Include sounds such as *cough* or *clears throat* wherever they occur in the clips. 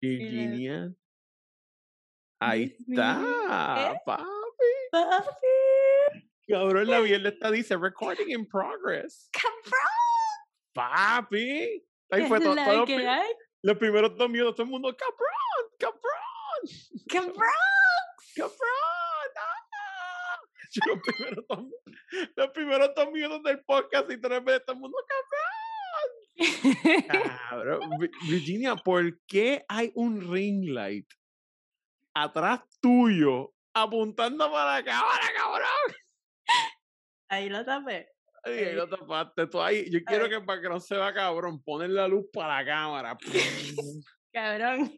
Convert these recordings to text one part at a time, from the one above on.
Virginia. Ahí está, papi. Papi, Cabrón, la *laughs* está dice recording in progress. cabrón. Papi. Ahí ¿Qué fue todo, todo que los primeros dos minutos, todo el mundo, cabrón, cabrón, Cabrón. *laughs* cabrón. ah". Yo los primeros dos, los primeros dos minutos del podcast y tres veces todo el mundo, cabrón. Cabrón, Virginia, ¿por qué hay un ring light atrás tuyo apuntando para la cámara, cabrón? Ahí lo tapé. Ahí Ahí. lo tapaste tú ahí. Yo quiero que para que no se vea cabrón, poner la luz para la cámara. *laughs* Cabrón.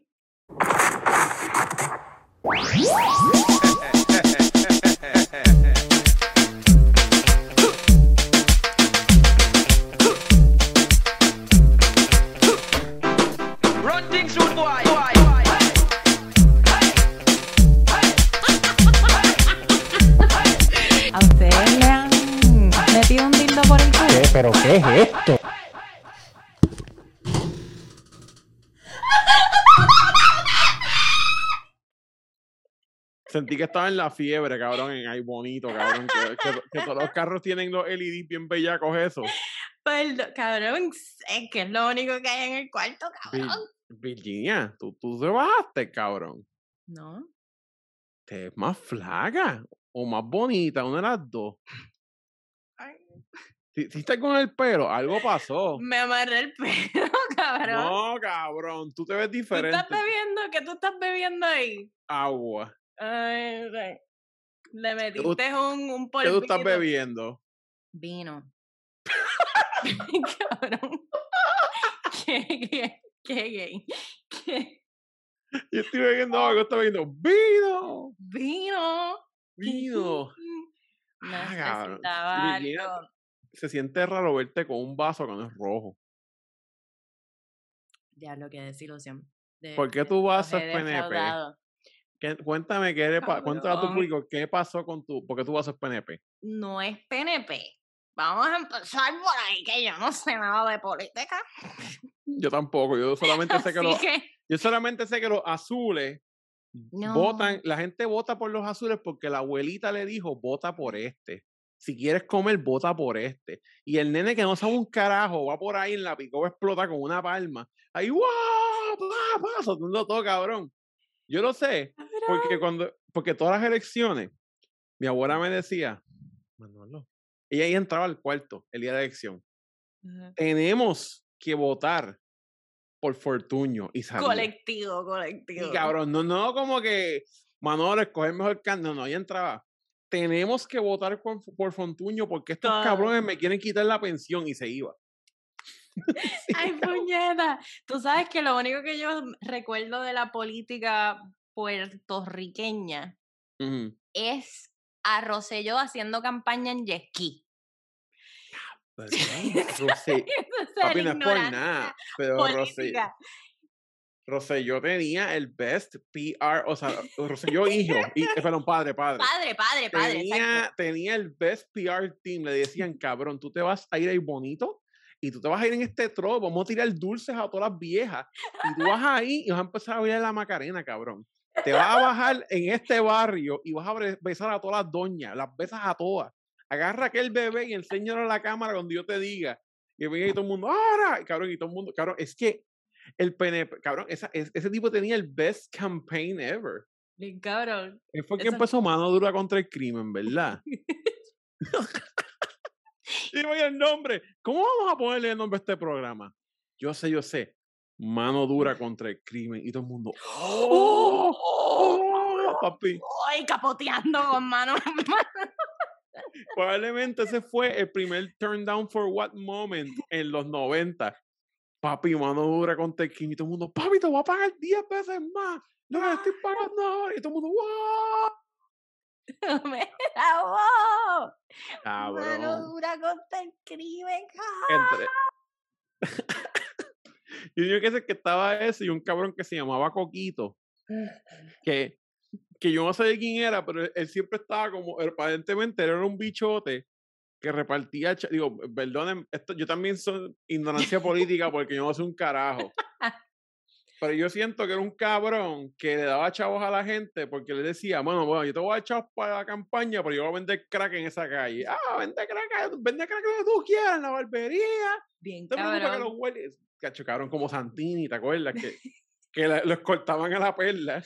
¿Pero qué es esto? Sentí que estaba en la fiebre, cabrón, en ahí bonito, cabrón. Que, que- que todos los carros tienen los LED bien bellacos, eso. Perdón, cabrón, es que es lo único que hay en el cuarto, Vir- cabrón. Virginia, tú, tú te bajaste, cabrón. No. Te ves más flaca o más bonita, una de las dos. Si si estás con el pelo, algo pasó. Me amarré el pelo, *laughs* cabrón. No, cabrón, tú te ves ¿Tú diferente. estás bebiendo? ¿Qué tú estás bebiendo ahí? Agua. Ay, ay. Le tú- metiste un, un ¿Qué tú estás bebiendo? Vino. *laughs* cabrón. *laughs* Qué gay. Qué gay. Qué Yo estoy bebiendo agua, yo estoy bebiendo vino. vino. Vino. Ah, cabrón. Algo. Se siente raro verte con un vaso que no es rojo. Diablo, qué desilusión. De- ¿Por qué tu vaso es PNP? ¿Qué- cuéntame qué cuéntale a tu público qué pasó con tu, porque tu vaso es PNP. No es PNP. Vamos a empezar por ahí, que yo no sé nada de política. Yo tampoco, yo *laughs* solamente sé que los, que, yo solamente sé que los azules no. votan, la gente vota por los azules porque la abuelita le dijo, vota por este. Si quieres comer, vota por este. Y el nene que no sabe un carajo va por ahí en la picó explota con una palma. Ahí, ¡guau! ¡Pa! pa", soltando todo, cabrón. Yo lo sé, porque cuando, porque todas las elecciones, mi abuela me decía, Manolo, ella ahí entraba al cuarto el día de elección. Tenemos que votar por Fortuño y. Colectivo, colectivo. Y cabrón, no, no como que Manolo escoger mejor candidato, no, ahí entraba. Tenemos que votar por, por Fortuño porque estos cabrones me quieren quitar la pensión y se iba. *laughs* Ay, puñeta. Tú sabes que lo único que yo recuerdo de la política puertorriqueña es a Rosselló haciendo campaña en. Pero, Rosé- Esa papi, no es por nada, pero Rosé. Rosselló tenía el best PR, o sea, *laughs* Rosselló hijo, y, eh, perdón, padre, padre. Padre, padre, padre. tenía, tenía el best PR team. Le *laughs* decían, cabrón, tú te vas a ir ahí bonito y tú te vas a ir en este tro, vamos a tirar dulces a todas las viejas. Y tú vas ahí y vas a empezar a bailar la Macarena, cabrón. Te vas a bajar en este barrio y vas a besar a todas las doñas, las besas a todas. Agarra aquel bebé y enséñalo a la cámara cuando yo te diga. Y venga y todo el mundo, ¡ahora! Y cabrón, y todo el mundo, cabrón, es que el PNP, cabrón, esa- es- ese tipo tenía el best campaign ever. Bien cabrón. Él fue que Eso- empezó mano dura contra el crimen, ¿verdad? *laughs* y voy el nombre. ¿Cómo vamos a ponerle el nombre a este programa? Yo sé, yo sé. Mano dura contra el crimen. Y todo el mundo. ¡Oh! ¡Oh! Papi. Ay, capoteando con mano. *laughs* Probablemente ese fue el primer turn down for what moment en los 90. Papi, mano dura contra el crimen. Y todo el mundo, papi, te voy a pagar 10 veces más. Lo que estoy pagando ahora. Y todo el mundo, ¡wow! *laughs* Me wow. Mano Cabrón. dura contra el crimen, cabrón. entre. *laughs* Yo digo que ese que estaba ese y un cabrón que se llamaba Coquito, *laughs* que, que yo no de quién era, pero él, él siempre estaba como, aparentemente era un bichote que repartía, digo, perdonen, esto, yo también soy ignorancia *laughs* política porque yo no sé un carajo. *laughs* pero yo siento que era un cabrón que le daba chavos a la gente porque le decía, bueno, bueno, yo te voy a dar chavos para la campaña, pero yo voy a vender crack en esa calle. Ah, vende crack, vende crack donde tú quieras, en la barbería. Bien, Te que los hueles, cacho, cabrón, como Santini, ¿te acuerdas? Que, *laughs* que la- los cortaban a la perla.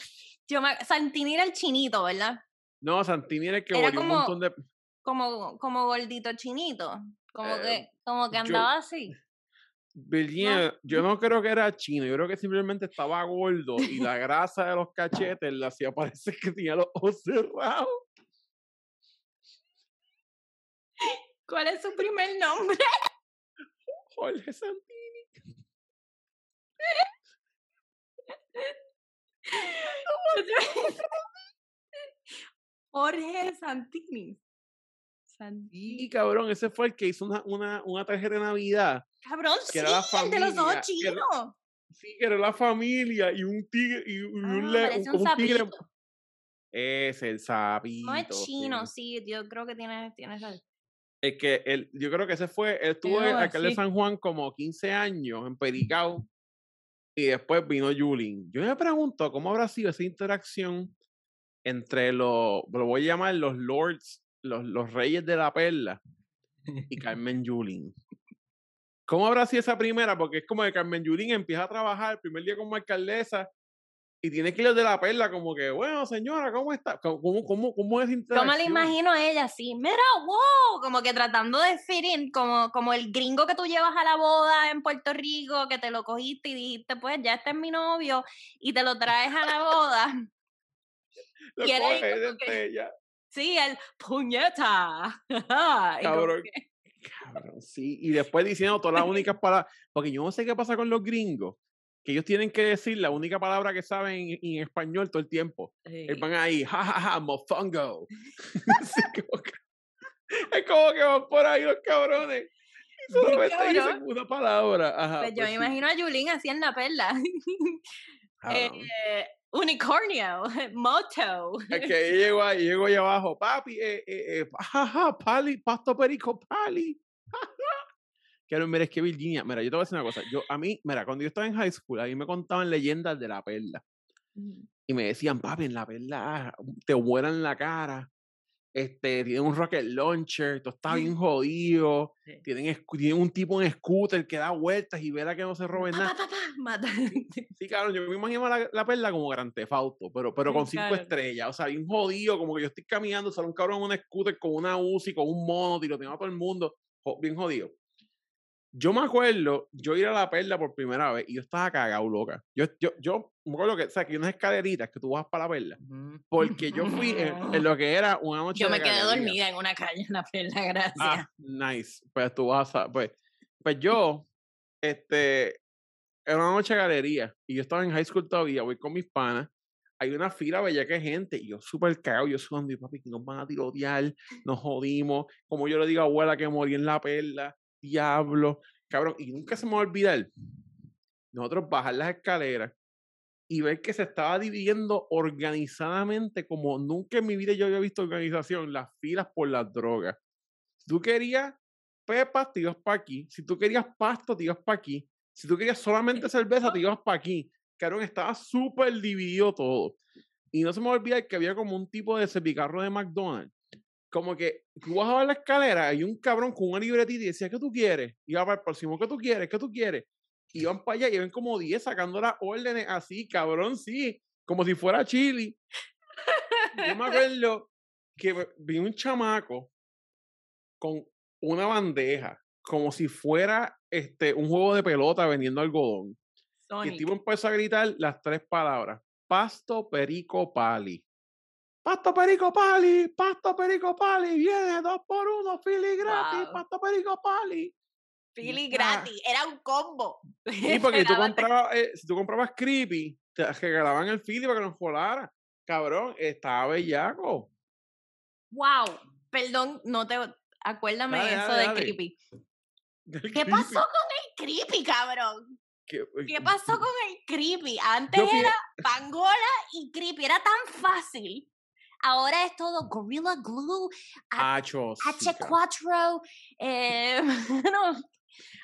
Yo me, Santini era el chinito, ¿verdad? No, Santini era el que Era volvió un montón de... Como, como gordito chinito. Como Eh, que, como que yo- andaba así. Virginia, yo no creo que era chino, yo creo que simplemente estaba gordo y la *laughs* grasa de los cachetes le hacía parecer que tenía los ojos cerrados. ¿Cuál es su primer nombre? Jorge Santini. *laughs* Jorge Santini. Y cabrón, ese fue el que hizo una, una, una tarjeta de Navidad. Cabrón, que sí, era la el de los ojos chinos. Sí, que era la familia y un tigre y, un, Ah, le- un un tigre. Es el sapito. No es chino, sí. sí, yo creo que tiene, tiene esa- Es que él, yo creo que ese fue, él estuvo algo alcalde de. San Juan como 15 años en Pericao y después vino Yulín. Yo me pregunto cómo habrá sido esa interacción entre los, lo voy a llamar los lords, los, los reyes de la perla y *laughs* Carmen Yulín. ¿Cómo habrá sido esa primera? Porque es como que Carmen Yulín empieza a trabajar el primer día como alcaldesa y tiene que ir de la perla como que, bueno, señora, ¿cómo está? ¿Cómo, cómo, cómo, cómo es interacción? me la imagino a ella así, mira, wow, como que tratando de fit in, como, como el gringo que tú llevas a la boda en Puerto Rico, que te lo cogiste y dijiste, pues ya este es mi novio, y te lo traes a la boda. *laughs* Lo y como que- ella. Sí, el puñeta. *laughs* Cabrón. Cabrón, sí. Y después diciendo todas las únicas *laughs* palabras. Porque yo no sé qué pasa con los gringos. Que ellos tienen que decir la única palabra que saben en, en español todo el tiempo. Ellos van ahí, jajaja, mofongo. *laughs* Sí, como que- es como que van por ahí los cabrones. Cabrón. dicen una palabra. Ajá, Pues yo pues me sí, imagino a Yulín así en la perla. Cabrón. Eh, unicornio, *laughs* moto. Es *laughs* que llego ahí, llego ahí abajo, papi, eh, eh, eh, jaja, pali, pasto perico, pali. *laughs* Quiero, mira, es que Virginia, mira, yo te voy a decir una cosa. Yo, a mí, mira, cuando yo estaba en high school, a mí me contaban leyendas de la perla. Y me decían, papi, en la perla ah, te vuelan la cara. Este, tienen un rocket launcher, todo está bien jodido. Sí. Tienen, tienen un tipo en scooter que da vueltas y vela que no se roben nada. mata. Sí, *laughs* claro, yo me imagino la, la perla como Gran Auto, pero, pero con cinco Claro. estrellas. O sea, bien jodido, como que yo estoy caminando, sale un cabrón en un scooter con una UCI, con un mono, tiroteando a todo el mundo. Bien jodido. Yo me acuerdo, yo ir a la perla por primera vez y yo estaba cagado, loca. Yo, yo, yo me acuerdo que, o sea, que hay unas escaleritas que tú vas para la perla. Porque yo fui en, en lo que era una noche Yo de me quedé galería. dormida en una calle en la perla, gracias. Ah, nice. Pues tú vas a. Pues, pues yo, este, era una noche de galería y yo estaba en high school todavía, voy con mis panas. Hay una fila bella que gente y yo súper cagado, yo sudando y papi, que nos van a tirotear, nos jodimos. Como yo le digo a abuela que morí en la perla, diablo, cabrón. Y nunca se me va a olvidar nosotros bajar las escaleras y ver que se estaba dividiendo organizadamente como nunca en mi vida yo había visto organización, las filas por las drogas. Si tú querías pepas, te ibas para aquí. Si tú querías pasto, te ibas para aquí. Si tú querías solamente cerveza, te ibas para aquí. Cabrón, estaba súper dividido todo. Y no se me va a olvidar que había como un tipo de servicarro de McDonald's. Como que tú bajabas la escalera y un cabrón con una libretita y decía, ¿qué tú quieres? Iba para el próximo, ¿qué tú quieres? ¿Qué tú quieres? Y iban para allá y ven como 10 sacando las órdenes así, cabrón, sí. Como si fuera chili. Yo me *laughs* acuerdo que vi un chamaco con una bandeja, como si fuera este, un juego de pelota vendiendo algodón. Y el tipo empezó a gritar las tres palabras: Pasto, perico, pali. Pasto, perico, pali. Pasto, perico, pali. Viene dos por uno, fili gratis. Wow. Pasto, perico, pali. Ah. gratis, era un combo. Sí, *laughs* porque tú comprabas, eh, si tú comprabas creepy, te regalaban el fili para que nos colara. Cabrón, estaba bellaco. Wow, perdón, no te acuérdame Dale, eso dale, de dale. creepy. *laughs* ¿Qué creepy, pasó con el creepy, cabrón? que- ¿Qué pasó con el creepy? Antes era Pangola y creepy, era tan fácil. Ahora es todo Gorilla Glue, Acho, sí, cabrón. H4, eh, *laughs* no,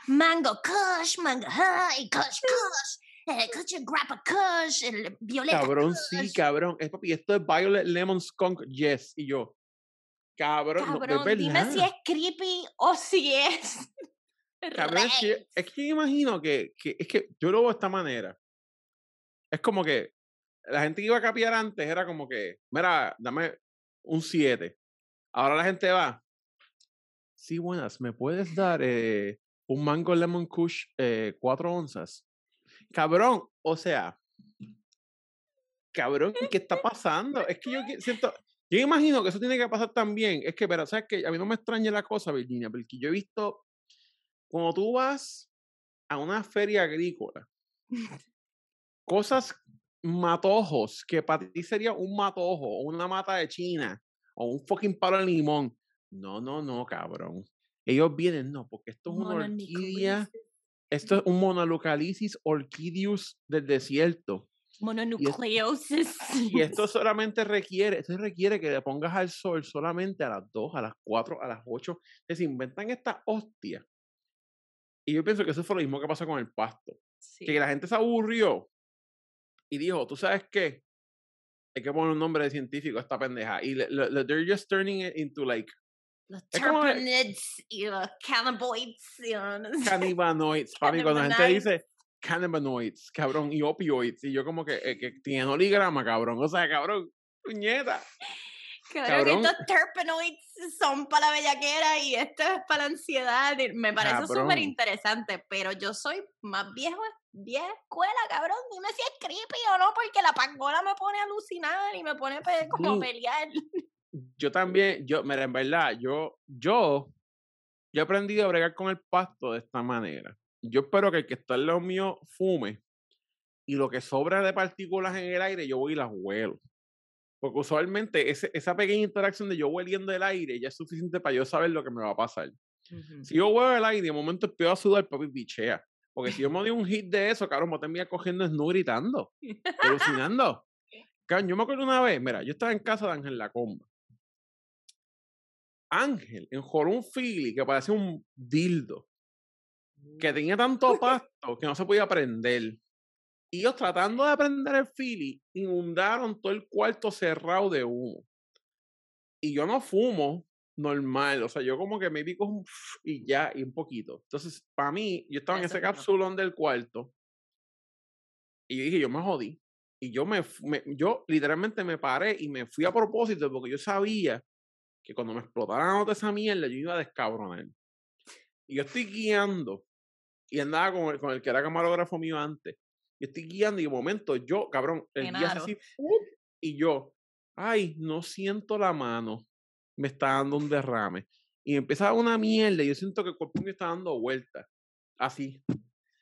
Mango Kush, Mango High, Kush Kush. eh, could you grab a kush, el violeta Cabrón, sí, kush. cabrón. Es, papi, esto es Violet Lemon Skunk, yes. Y yo, cabrón, no, Cabrón, dime si es creepy o si es. *laughs* Cabrón, es que, es que imagino que, que, es que yo lo veo de esta manera. Es como que la gente que iba a capiar antes era como que, mira, dame un 7. Ahora la gente va, sí, buenas, ¿me puedes dar eh, un mango lemon kush 4 onzas? Cabrón, o sea, cabrón, ¿qué está pasando? Es que yo siento, yo imagino que eso tiene que pasar también. Es que, pero, ¿sabes que A mí no me extraña la cosa, Virginia, porque yo he visto, cuando tú vas a una feria agrícola, *laughs* cosas matojos, que para ti sería un matojo, o una mata de China, o un fucking palo de limón. No, no, no, cabrón. Ellos vienen, no, porque esto es una orquídea, esto es un monolocalicis orquidius del desierto. Mononucleosis. Y esto solamente requiere, esto requiere que le pongas al sol solamente a las 2, a las 4, a las 8. que se inventan esta hostia. Y yo pienso que eso fue lo mismo que pasó con el pasto. Sí. Que la gente se aburrió y dijo, ¿tú sabes qué? Hay que poner un nombre de científico a esta pendeja. Y le- le- they're just turning it into like Los terpenoids y los cannabinoids. y los- cannabinoids. *laughs* Papi, cuando la gente dice cannabinoids, cabrón, y opioids, y yo como que, eh, que tiene oligrama, cabrón. O sea, cabrón, puñeta. Cabrón. estos terpenoids son para la bellaquera y esto es para la ansiedad. Me parece súper interesante, pero yo soy más viejo, vieja escuela, cabrón. Dime si es creepy o no, porque la pangola me pone a alucinar y me pone pe- como a pelear. yo también, yo, mira, en verdad, yo, yo, yo he aprendido a bregar con el pasto de esta manera. Yo espero que el que está al lado mío fume y lo que sobra de partículas en el aire yo voy y las huelo. Porque usualmente ese- esa pequeña interacción de yo hueliendo el aire ya es suficiente para yo saber lo que me va a pasar. Si yo huelo el aire y de momento empiezo a sudar, papi, bichea. Porque si yo me doy un hit de eso, cabrón, me termina cogiendo snu gritando, *laughs* alucinando. Cabrón, yo me acuerdo una vez, mira, yo estaba en casa de Ángel La Comba. Ángel enjoró un fili que parecía un dildo, que tenía tanto pasto que no se podía prender. Y ellos tratando de prender el fili, inundaron todo el cuarto cerrado de humo. Y yo no fumo normal, o sea, yo como que me pico un y ya, y un poquito. Entonces, para mí, yo estaba en ese capsulón del cuarto y yo dije, yo me jodí. Y yo me, me- yo literalmente me paré y me fui a propósito porque yo sabía que cuando me explotara la nota esa mierda, yo iba a descabronar. Y yo estoy guiando y andaba con el, con el que era camarógrafo mío antes. Y estoy guiando y de momento yo, cabrón, el guía hace Genaro. así, ¡fup! y yo, ay, no siento la mano, me está dando un derrame. Y empieza a dar una mierda y yo siento que el cuerpo me está dando vueltas, así.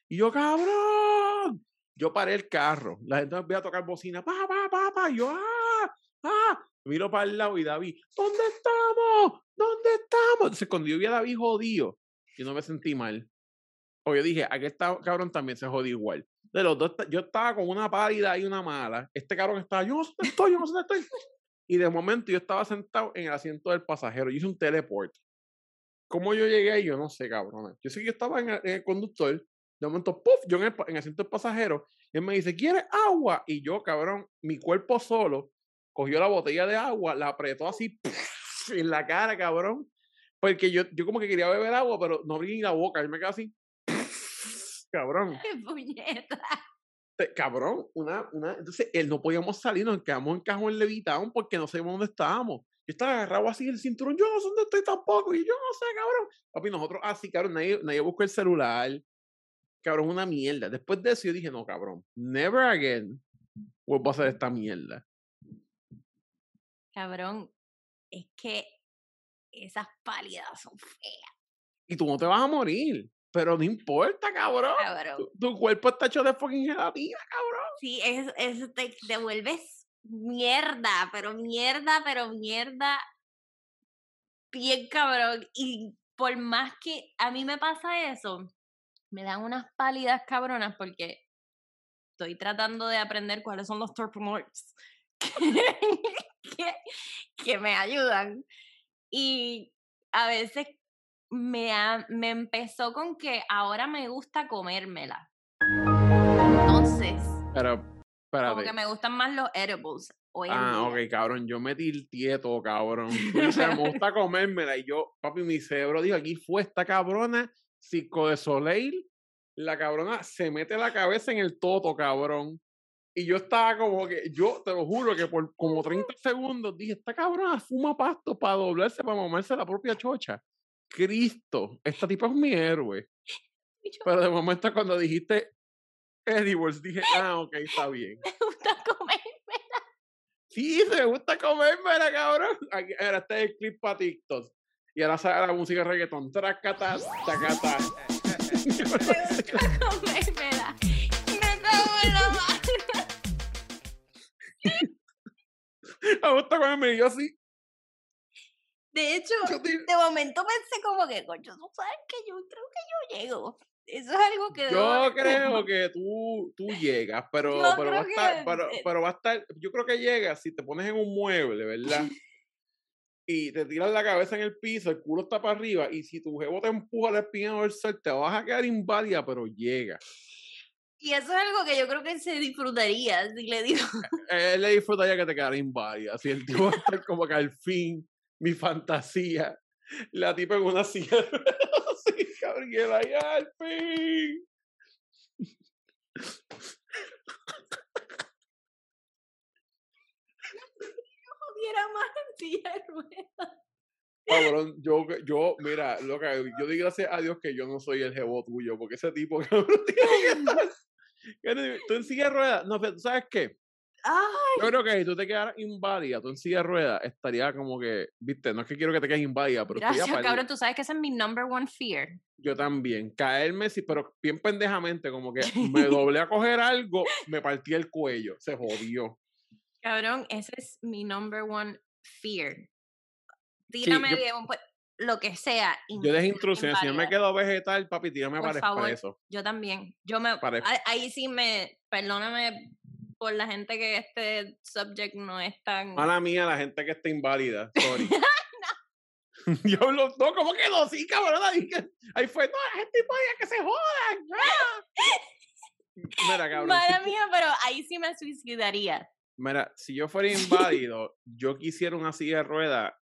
Y yo, cabrón, yo paré el carro, la gente me empieza a tocar bocina, pa, pa, pa, pa, y yo, ah, ah, miro para el lado y David, ¿dónde estamos? ¿Dónde estamos? Entonces, cuando yo vi a David jodido, yo no me sentí mal. O yo dije, aquel ta- cabrón también se jodió igual. De los dos, yo estaba con una pálida y una mala. Este cabrón estaba, yo no sé dónde estoy, yo no sé dónde estoy. Y de momento yo estaba sentado en el asiento del pasajero. Yo hice un teleport. ¿Cómo yo llegué ahí? Yo no sé, cabrón. Yo sé que yo estaba en el, conductor. De momento, ¡puf! Yo en el, en asiento del pasajero. Y él me dice, ¿quieres agua? Y yo, cabrón, mi cuerpo solo cogió la botella de agua, la apretó así en la cara, cabrón. Porque yo, yo como que quería beber agua, pero no abrí ni la boca. Él me quedó así. Cabrón, ¡Qué *laughs* puñeta! cabrón, una, una, entonces él no podíamos salir, nos quedamos en cajón levitados porque no sabíamos dónde estábamos. Yo estaba agarrado así del cinturón, yo no sé dónde estoy tampoco, y yo no sé, cabrón. Papi, nosotros así, cabrón, nadie, nadie buscó el celular. Cabrón, una mierda. Después de eso yo dije, no, cabrón, never again vuelvo a hacer esta mierda. Cabrón, es que esas pálidas son feas, Y tú no te vas a morir, pero no importa, cabrón. cabrón. Tu, tu cuerpo está hecho de fucking gelatina, cabrón. Sí, es, es te devuelves mierda, pero mierda, pero mierda. Bien cabrón. Y por más que a mí me pasa eso, me dan unas pálidas cabronas porque estoy tratando de aprender cuáles son los terpenoids *laughs* que, que me ayudan. Y a veces me, ha- me empezó con que ahora me gusta comérmela. Entonces, Pero, espérate. Como que me gustan más los edibles. Hoy Ah, ok, cabrón. Yo me tilteé todo, cabrón. *laughs* Tú dices, me gusta comérmela. Y yo, papi, mi cerebro dijo, aquí fue esta cabrona, Circo de Soleil. La cabrona se mete la cabeza en el toto, cabrón. Y yo estaba como que, yo te lo juro que por como 30 segundos dije, esta cabrona fuma pasto para doblarse, para mamarse la propia chocha. Cristo, esta tipa es mi héroe. *laughs* Pero de momento cuando dijiste edibles, dije, ah, ok, está bien. *laughs* me gusta comer. Sí, me gusta comérmela, cabrón. Aquí, ahora este es el clip para TikTok. Y ahora sale la música de reggaetón. Tracata, tacata. *laughs* Me gusta comérmela. Me cago en la madre. Me gusta comerme. Y yo sí. De hecho, te- de momento pensé como que, coño, tú sabes que yo creo que yo llego. Eso es algo que... Yo creo que tú, tú llegas, *laughs* pero, Yo pero, va a estar, que, pero, eh, pero va a estar. Yo creo que llegas si te pones en un mueble, ¿verdad? *laughs* Y te tiras la cabeza en el piso, el culo está para arriba, y si tu jevo te empuja la espina dorsal, te vas a quedar inválida, pero llega. Y eso es algo que yo creo que se disfrutaría si le digo. él le disfrutaría que te quedara inválida. Así el tipo va a estar como que al fin, mi fantasía, la tipa en una *laughs* silla, de ruedas, así, cabrón, y él ahí, al fin. Pudiera más en *laughs* silla de ruedas. Cabrón, yo, yo, mira, loca, yo di gracias a Dios que yo no soy el jevo tuyo, porque ese tipo, *laughs* cabrón, tiene que estar. Tú en silla de ruedas, no, pero ¿tú sabes qué? Ay, Yo creo que si tú te quedaras inválida, tú en silla de ruedas, estaría como que, viste, no es que quiero que te quedes inválida, pero estoy gracias, apal- cabrón. Tú sabes que ese es mi number one fear. Yo también. Caerme, sí, pero bien pendejamente, como que me *laughs* doblé a coger algo, me partí el cuello, se jodió. Cabrón, ese es mi number one fear. Tírame yo- bien, pues, lo que sea. Yo dejé instrucciones. Si yo me quedo vegetal, papi, tírame Por para favor. expreso. Yo también. Yo me. Para- Ahí sí me. Perdóname por la gente que este subject no es tan. Mala mía, la gente que está inválida. Sorry. *laughs* *laughs* Yo lo, no, ¿cómo que no? Sí, cabrón. Ahí, ahí fue, no, la gente inválida que se jodan. Mira, cabrón. Mala mía, pero ahí sí me suicidaría. Mira, si yo fuera inválido, yo quisiera una silla de ruedas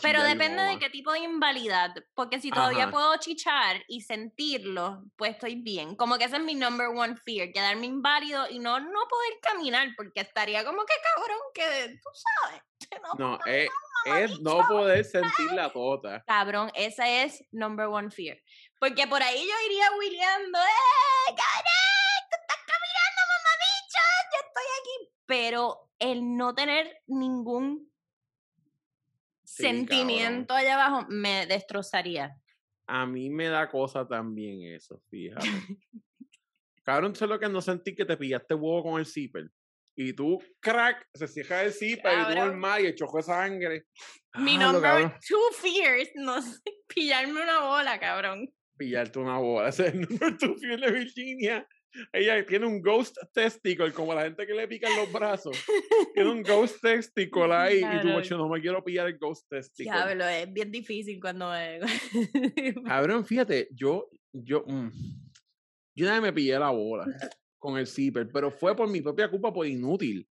Pero depende de qué tipo de invalidad. Porque si todavía Ajá. puedo chichar y sentirlo, pues estoy bien. Como que ese es mi number one fear, quedarme inválido y no, no poder caminar, porque estaría como que cabrón, que tú sabes. no No, es, es no poder sentir la tota. Cabrón, ese es number one fear. Porque por ahí yo iría wheeleando, ¡eh, cabrón! ¡Tú estás caminando, mamabicho! ¡Yo estoy aquí! Pero el no tener ningún Sí, cabrón. sentimiento allá abajo me destrozaría. A mí me da cosa también eso, fíjate. *laughs* Cabrón, sé lo que no sentí que te pillaste huevo con el zipper. Y tú, crack, se cierra el zipper y tú normal y el choco de sangre. Mi Ah, number two fears, no sé, *laughs* pillarme una bola, cabrón. Pillarte una bola. Ese es el *laughs* número two fear de Virginia. Ella tiene un ghost testicle, como la gente que le pican los brazos. Tiene un ghost testicle ahí. Y tú. "Ocho, no me quiero pillar el ghost testicle. Diablo, es bien difícil cuando. *laughs* Cabrón, fíjate, yo, yo, mm, yo una vez me pillé la bola con el zipper, pero fue por mi propia culpa, por inútil.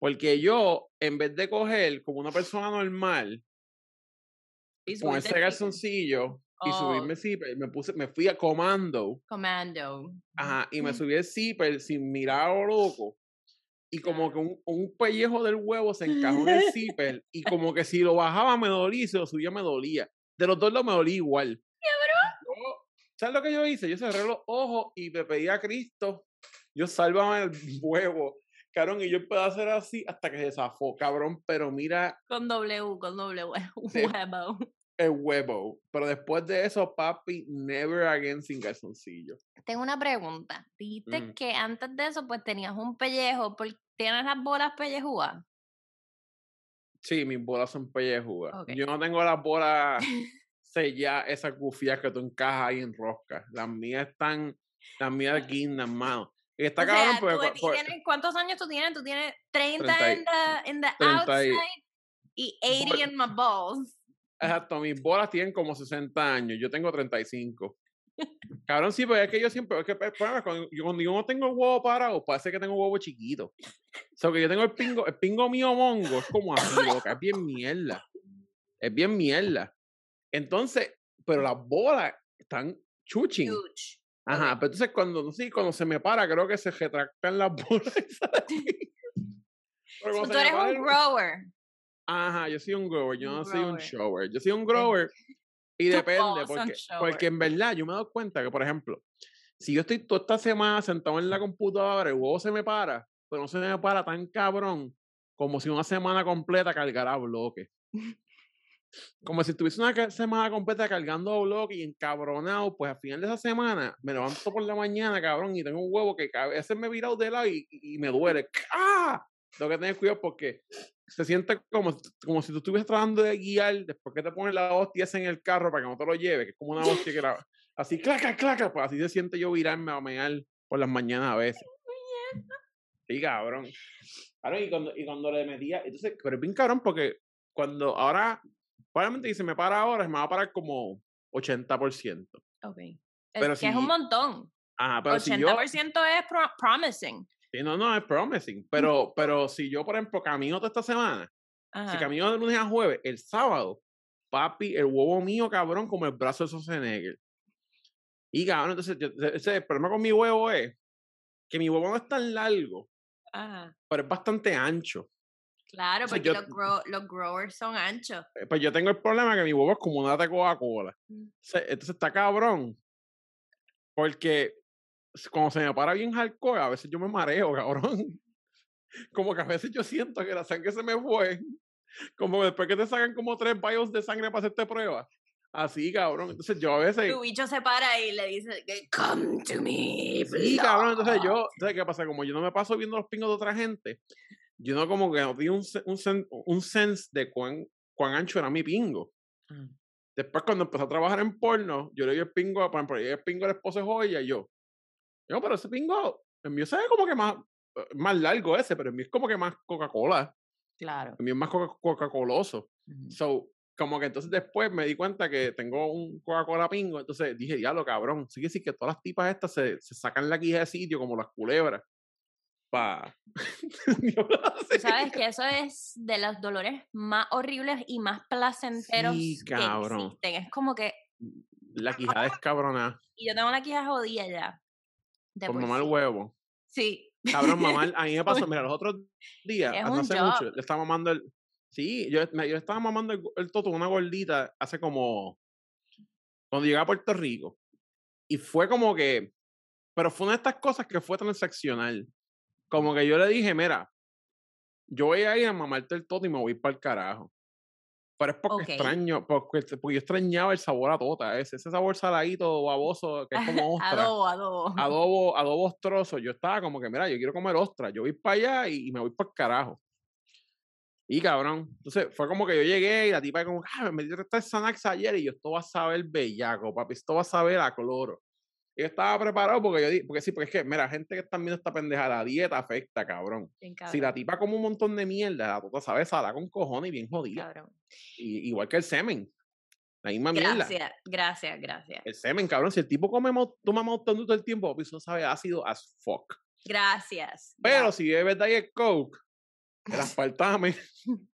Porque yo, en vez de coger como una persona normal, con ese el y Oh. subirme el zipper, me puse, me fui a comando, Commando. ajá, y me subí el zipper sin mirar a lo loco. Y como que un, un pellejo del huevo se encajó en el *laughs* zipper, y como que si lo bajaba me dolía y si lo subía me dolía. De los dos lados me dolía igual. Yo- ¿Sabes lo que yo hice? Yo cerré los ojos y me pedí a Cristo, yo sálvame el *laughs* huevo. Cabrón, y yo empecé a hacer así hasta que se zafó, cabrón, pero mira Con W, con W. *laughs* Huevo. El huevo. Pero después de eso, papi, never again sin calzoncillo. Tengo una pregunta. Dijiste Mm. que antes de eso, pues tenías un pellejo. ¿por- ¿Tienes las bolas pellejúas? Sí, mis bolas son pellejudas. Ok. Yo no tengo las bolas selladas, esas gufias que tú encajas ahí en rosca. Las mías están, las mías *laughs* guindan, mano. Y está o cabrón sea, porque tú tienes- ¿cuántos años tú tienes? Tú tienes 30 Treinta y- en the, in the 30 outside y 80 Bol- in my balls. Exacto, mis bolas tienen como 60 años, yo tengo 35. Cabrón, sí, pero es que yo siempre, es que el problema es cuando yo, cuando yo no tengo el huevo parado, parece que tengo un huevo chiquito. O sea, que yo tengo el pingo, el pingo mío mongo, es como así, loca, es bien mierda. Es bien mierda. Entonces, pero las bolas están chuching. Huge. Ajá, pero entonces cuando, sí, cuando se me para, creo que se retractan las bolas. *laughs* Pero tú eres un grower. Ajá, yo soy un grower, yo Un no soy un shower. Yo soy un grower y depende, porque, porque en verdad yo me he dado cuenta que, por ejemplo, si yo estoy toda esta semana sentado en la computadora, el huevo se me para, pero no se me para tan cabrón como si una semana completa cargara bloques. Como si estuviese una semana completa cargando bloques y encabronado, pues al final de esa semana me levanto por la mañana, cabrón, y tengo un huevo que a veces me he virado de lado y, y me duele. ¡Ah! Tengo que tener cuidado porque se siente como, como si tú estuvieses tratando de guiar después que te pones la hostia esa en el carro para que no te lo lleve, que es como una *laughs* hostia que la, así claca, claca, pues así se siente yo virarme a mear por las mañanas a veces. Sí, cabrón. Claro, y cuando, y cuando le metía, entonces, pero es bien cabrón porque cuando ahora, probablemente si se me para ahora, me va a parar como 80%. Ok. Pero es que es un si- montón. Ajá, pero si yo, 80% es pro- promising. Sí, no, no, es promising, pero, pero si yo, por ejemplo, camino toda esta semana, si camino de lunes a jueves, el sábado, papi, el huevo mío, cabrón, como el brazo de Schwarzenegger. Y cabrón, entonces, yo- ese, el problema con mi huevo es que mi huevo no es tan largo, Ajá. pero es bastante ancho. Claro, O sea, porque yo- los, grow- los growers son anchos. Eh, Pues yo tengo el problema que mi huevo es como una de Coca-Cola. Mm. Entonces está cabrón. Porque cuando se me para bien hardcore, a veces yo me mareo, cabrón. *laughs* Como que a veces yo siento que la sangre se me fue. Como después que te sacan como tres bios de sangre para hacerte pruebas. Así, cabrón. Entonces yo a veces. Tu bicho se para y le dice, come to me. Sí, cabrón. Entonces blood". yo, ¿sabes qué pasa? Como yo no me paso viendo los pingos de otra gente, yo no como que no tengo un, un, un sense de cuán, cuán ancho era mi pingo. Mm. Después, cuando empecé a trabajar en porno, yo le di el pingo, por ejemplo, le di el pingo al esposo de Joya y yo. Yo, pero ese pingo, el mío se ve como que más, eh, más largo ese, pero el mío es como que más Coca-Cola. Claro. El mío es más coca- Coca-Coloso. Ujú. So, como que entonces después me di cuenta que tengo un Coca-Cola pingo, entonces dije, diablo, cabrón, sí que sí que todas las tipas estas se, se sacan la quija de sitio como las culebras. Pa. *laughs* Tú sabes que eso es de los dolores más horribles y más placenteros Sí, que existen. Es como que, La quijada es cabrona. y yo tengo la quija jodida ya. De Por mamar el sí. huevo. Sí. Cabrón, mamá, *laughs* a mí me pasó, mira, los otros días, Es no hace mucho, le estaba mamando el. Sí, yo, me- yo estaba mamando el, el toto, una gordita, hace como. Cuando llegué a Puerto Rico. Y fue como que. Pero fue una de estas cosas que fue transaccional. Como que yo le dije, mira, yo voy a ir a mamarte el toto y me voy para el carajo. Pero es porque extraño, porque, porque yo extrañaba el sabor a tota, ese, ese sabor saladito, baboso, que es *laughs* como ostra adobo, adobo. adobo, adobo ostroso, yo estaba como que, mira, yo quiero comer ostra, yo voy para allá y, y me voy para el carajo. Y cabrón, entonces fue como que yo llegué y la tipa como, ah, me metí tres Xanax ayer y yo, esto va a saber bellaco, papi, esto va a saber a cloro. Y yo estaba preparado porque yo di- porque sí, porque es que, mira, gente que está viendo esta pendeja, la dieta afecta, cabrón. Bien Si la tipa come un montón de mierda, la tota sabe sala con cojones y bien jodida. cabrón. Y, igual que el semen. La misma mierda. Gracias, gracias, gracias. El semen, cabrón. Si el tipo come, toma Dew todo el tiempo, eso sabe ácido as fuck. Gracias. Pero si bebes Diet Coke, el aspartame *laughs*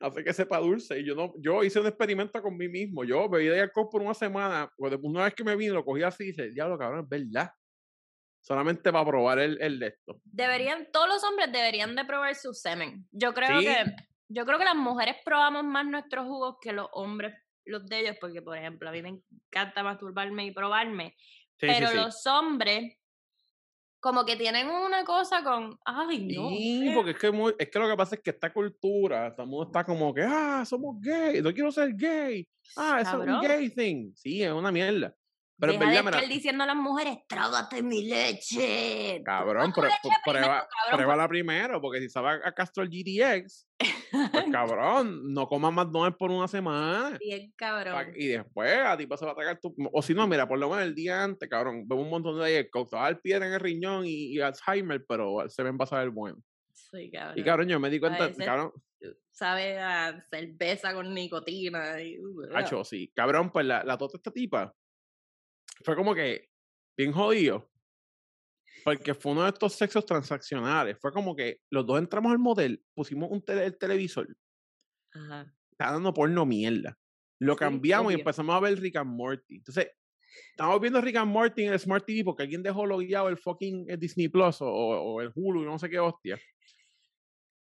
hace que sepa dulce. Y yo no, yo hice un experimento con mí mismo. Yo bebí Diet Coke por una semana. pues, Una vez que me vine, lo cogí así y dije, diablo, cabrón, es verdad. Solamente para probar el, el de esto. deberían, todos los hombres deberían de probar su semen. Yo creo Sí. que, yo creo que las mujeres probamos más nuestros jugos que los hombres los de ellos, porque por ejemplo, a mí me encanta masturbarme y probarme, Sí, pero sí. los hombres como que tienen una cosa con, ay, no. Sí, porque es que, muy- es que lo que pasa es que esta cultura, todo el mundo está como que, ah, somos gay, no quiero ser gay, ah, eso es un gay thing. Sí, es una mierda. Pero en Deja de verdad, mira, estar diciendo a las mujeres, trágate mi leche. Cabrón, pre- leche primero, prueba, cabrón, pruébala primero, porque si sabe a Castro el GTX, pues *laughs* cabrón, no comas McDonald's por una semana. Bien cabrón. Y después a ti se va a tragar tu. O si no, mira, por lo menos el día antes, cabrón, bebe un montón de Diet Coke, te va a dar piedra en el riñón y, y Alzheimer, pero se ven pasar el bueno. Sí, cabrón. Y cabrón, yo me di cuenta, veces- cabrón, Sabe a cerveza con nicotina. Y, Hacho, sí. Cabrón, pues la, la tota esta tipa fue como que bien jodido. Porque fue uno de estos sexos transaccionales. Fue como que los dos entramos al motel, pusimos un el televisor. Ajá. Estaba dando porno mierda. Lo cambiamos y empezamos a ver Rick and Morty. Entonces, estamos viendo Rick and Morty en el Smart TV porque alguien dejó logueado el fucking eh, Disney Plus o, o el Hulu, no sé qué hostia.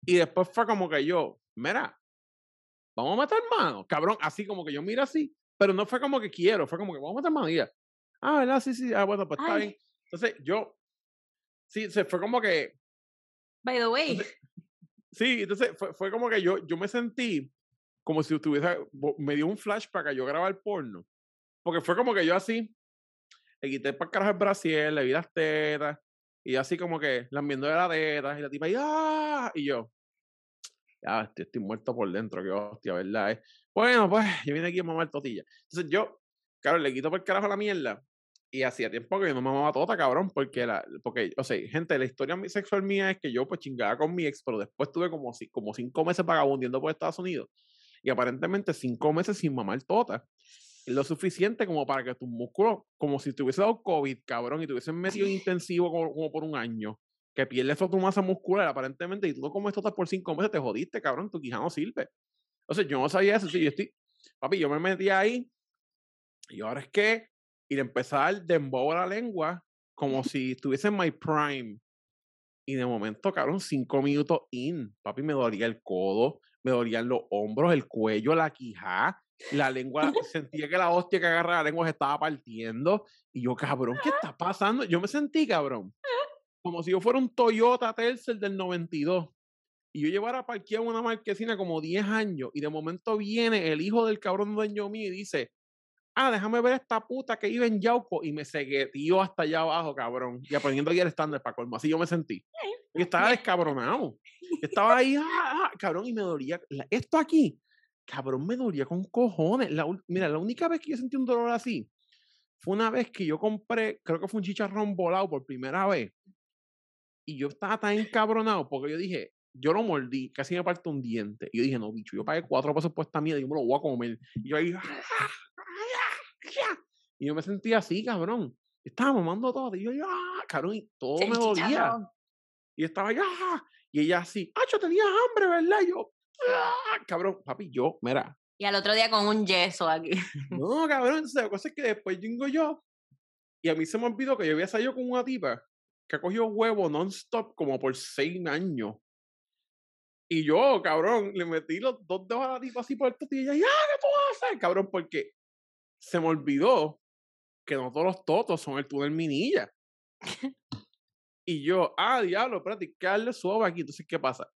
Y después fue como que yo, mira, vamos a meter mano, cabrón, así como que yo mira así, pero no fue como que quiero, fue como que vamos a meter mano y ya. Ah, ¿verdad? Sí, sí, ah, bueno, pues está bien. Entonces yo, sí, se fue como que... By the way. sí, entonces fue, fue como que yo, yo me sentí como si estuviese, me dio un flash para que yo grabara el porno. Porque fue como que yo así, le quité para el carajo el brasier, le vi las tetas, y así como que viendo de la teta, y la tipa, y, ¡ah! y yo, ya, estoy, estoy, muerto por dentro, que hostia, ¿verdad? Eh? Bueno, pues, yo vine aquí a mamar totilla. Entonces yo, claro, le quito por el carajo la mierda, y hacía tiempo que yo no me mamaba tota, cabrón, porque, la, porque, o sea, gente, la historia sexual mía es que yo pues chingaba con mi ex, pero después tuve como, como cinco meses vagabundiendo por Estados Unidos, y aparentemente cinco meses sin mamar tota. Lo suficiente como para que tus músculos, como si te hubiese dado COVID, cabrón, y te hubiesen metido *laughs* intensivo como, por un año, que pierdes toda tu masa muscular aparentemente, y tú no comes tota por cinco meses, te jodiste, cabrón, tu quijano sirve. Entonces yo no sabía eso, sí, yo estoy, papi, yo me metí ahí, y ahora es que, y de empezar de a la lengua, como *laughs* si estuviese en my prime. Y de momento, cabrón, cinco minutos in, papi, me dolía el codo, me dolían los hombros, el cuello, la quijá, la lengua, *laughs* sentía que la hostia que agarra la lengua se estaba partiendo. Y yo, cabrón, ¿qué *laughs* está pasando? Yo me sentí, cabrón, como si yo fuera un Toyota Tercel del 92. Y yo llevara parqueado una marquesina como 10 años. Y de momento viene el hijo del cabrón dueño mío y dice, ah, déjame ver esta puta que iba en Yauco. Y me seguetió hasta allá abajo, cabrón. Y aprendiendo ahí el estándar para colmo. Así yo me sentí. *laughs* Y estaba descabronado. *laughs* Estaba ahí, ah, ah, cabrón, y me dolía. Esto aquí, cabrón, me dolía con cojones. La, mira, la única vez que yo sentí un dolor así fue una vez que yo compré, creo que fue un chicharrón volado por primera vez. Y yo estaba tan encabronado porque yo dije, yo lo mordí, casi me parte un diente. Y yo dije, no, bicho, yo pagué cuatro pesos por esta mierda y yo me lo voy a comer. Y yo ahí, y yo me sentía así, cabrón. Estaba mamando todo. Y yo, ah, cabrón, y todo me dolía. Y estaba ya, y ella así, ah, yo tenía hambre, ¿verdad? Y yo, ¡ah! cabrón, papi, yo, mira. Y al otro día con un yeso aquí. *laughs* No, cabrón, la cosa es que después llego yo, y a mí se me olvidó que yo había salido con una tipa que ha cogido huevo non-stop como por seis años. Y yo, cabrón, le metí los dos dedos a la tipa así por el y ella, ¡ah, qué tú haces, cabrón! Porque se me olvidó que no todos los totos son el túnel minilla. *laughs* y yo, ah, diablo, darle suave aquí. Entonces, ¿qué pasa?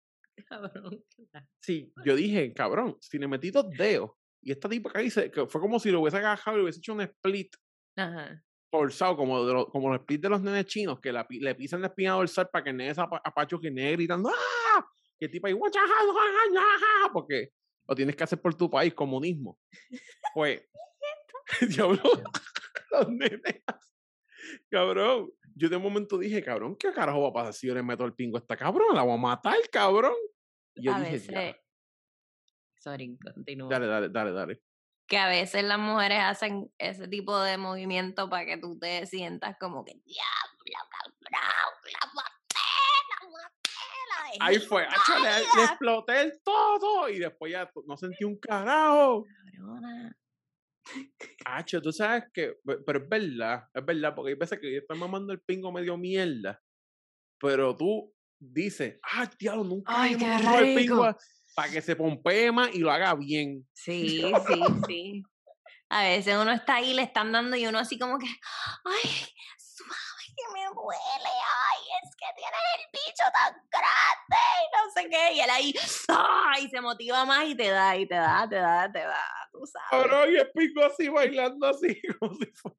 Cabrón. *laughs* Sí, yo dije, cabrón, si le metí dos dedos y esta tipa acá dice que fue como si lo hubiese agajado y hubiese hecho un split. Ajá. Forzado, como, como los split de los nenes chinos, que le pisan la espina dorsal para que el nene apacho que nene gritando, ¡ah! Que tipo ahí, porque lo tienes que hacer por tu país, comunismo. Pues, *laughs* diablo, *laughs* los nenes Cabrón, yo de momento dije, cabrón, ¿qué carajo va a pasar si yo le meto el pingo a esta cabrón? La voy a matar, cabrón. Y yo dije, Sorry, continúa. Dale, dale, dale, dale. Que a veces las mujeres hacen ese tipo de movimiento para que tú te sientas como que, diablo, cabrón, la maté, la maté, Ahí fue, le, le, exploté el todo y después ya no sentí un carajo. Cabrona. Hacho, tú sabes que, pero es verdad, es verdad, porque hay veces que yo estoy mamando el pingo medio mierda, pero tú dices, ah, diablo, nunca Ay, qué el pingo para que se pompee más y lo haga bien. *laughs* Sí, sí, *laughs* sí. A veces uno está ahí, le están dando y uno así como que, ay, suave, que me duele, que tienes el bicho tan grande y no sé qué, y él ahí, ay, se motiva más y te da, y te da, te da, te da tú sabes. y el pico así bailando así, *laughs* como si fuera,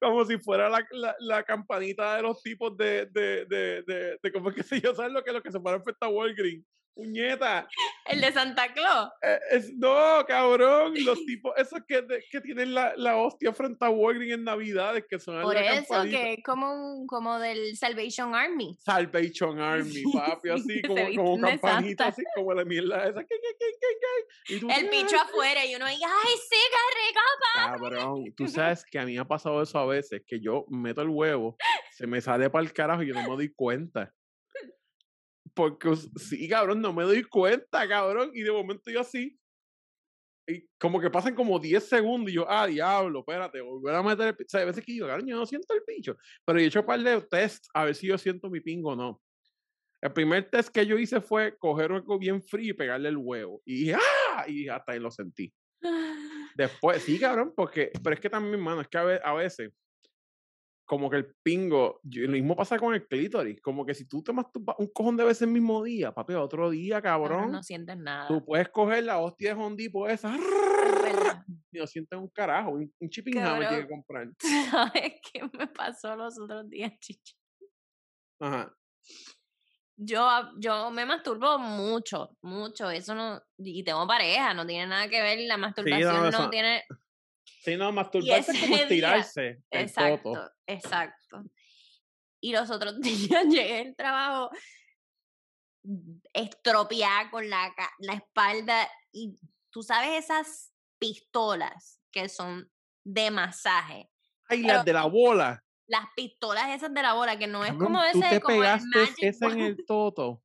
como si fuera la, la, campanita de los tipos de, de, de, de, de ¿cómo es que se yo? ¿Sabes lo que, lo que se para frente a Walgreens? ¡Puñeta! El de Santa Claus. Eh, es, no, cabrón, los tipos, esos que, de- que tienen la, la hostia frente a Walgreens en Navidades, que son Por eso, que es como, un- como del Salvation Army. Salvation Army, *laughs* papi, así como, como campanita, así como la mierda esa. y tú, El bicho afuera y uno ahí, ¡ay, sí, qué rico! Cabrón, tú sabes que a mí me ha pasado eso a veces, que yo meto el huevo, se me sale para el carajo y yo no me doy cuenta. Porque sí, cabrón, no me doy cuenta, cabrón. Y de momento yo así. Y como que pasan como 10 segundos y yo, ah, diablo, espérate, volver a meter el pi-". O sea, hay veces que yo, cabrón, yo no siento el bicho. Pero yo he hecho un par de tests a ver si yo siento mi pingo o no. El primer test que yo hice fue coger algo bien frío y pegarle el huevo. Y dije, ¡ah! Y hasta ahí lo sentí. *gasps* Después, sí, cabrón, porque, pero es que también, mano, es que a veces, como que el pingo, lo mismo pasa con el clítoris, como que si tú te masturbas un cojón de veces el mismo día, papi, otro día, Cabrón, no sientes nada. tú puedes coger la hostia de Hondipo esa, *laughs* y no sientes un carajo, un, un chipping hammer tiene que comprar. *laughs* ¿Sabes qué me pasó los otros días, chicha? Ajá. Yo, a- yo me masturbo mucho, mucho. Eso no. Y tengo pareja, no tiene nada que ver. La masturbación no, tiene. Sí, no, masturbarse es como *laughs* estirarse Exacto, toto. exacto. Y los otros *laughs* días llegué al trabajo estropeada con la, la espalda. Y tú sabes esas pistolas que son de masaje. Ay, las de la bola. Las pistolas esas de la bola, que no es como tú ese, te como el pegaste esa en el *laughs* toto.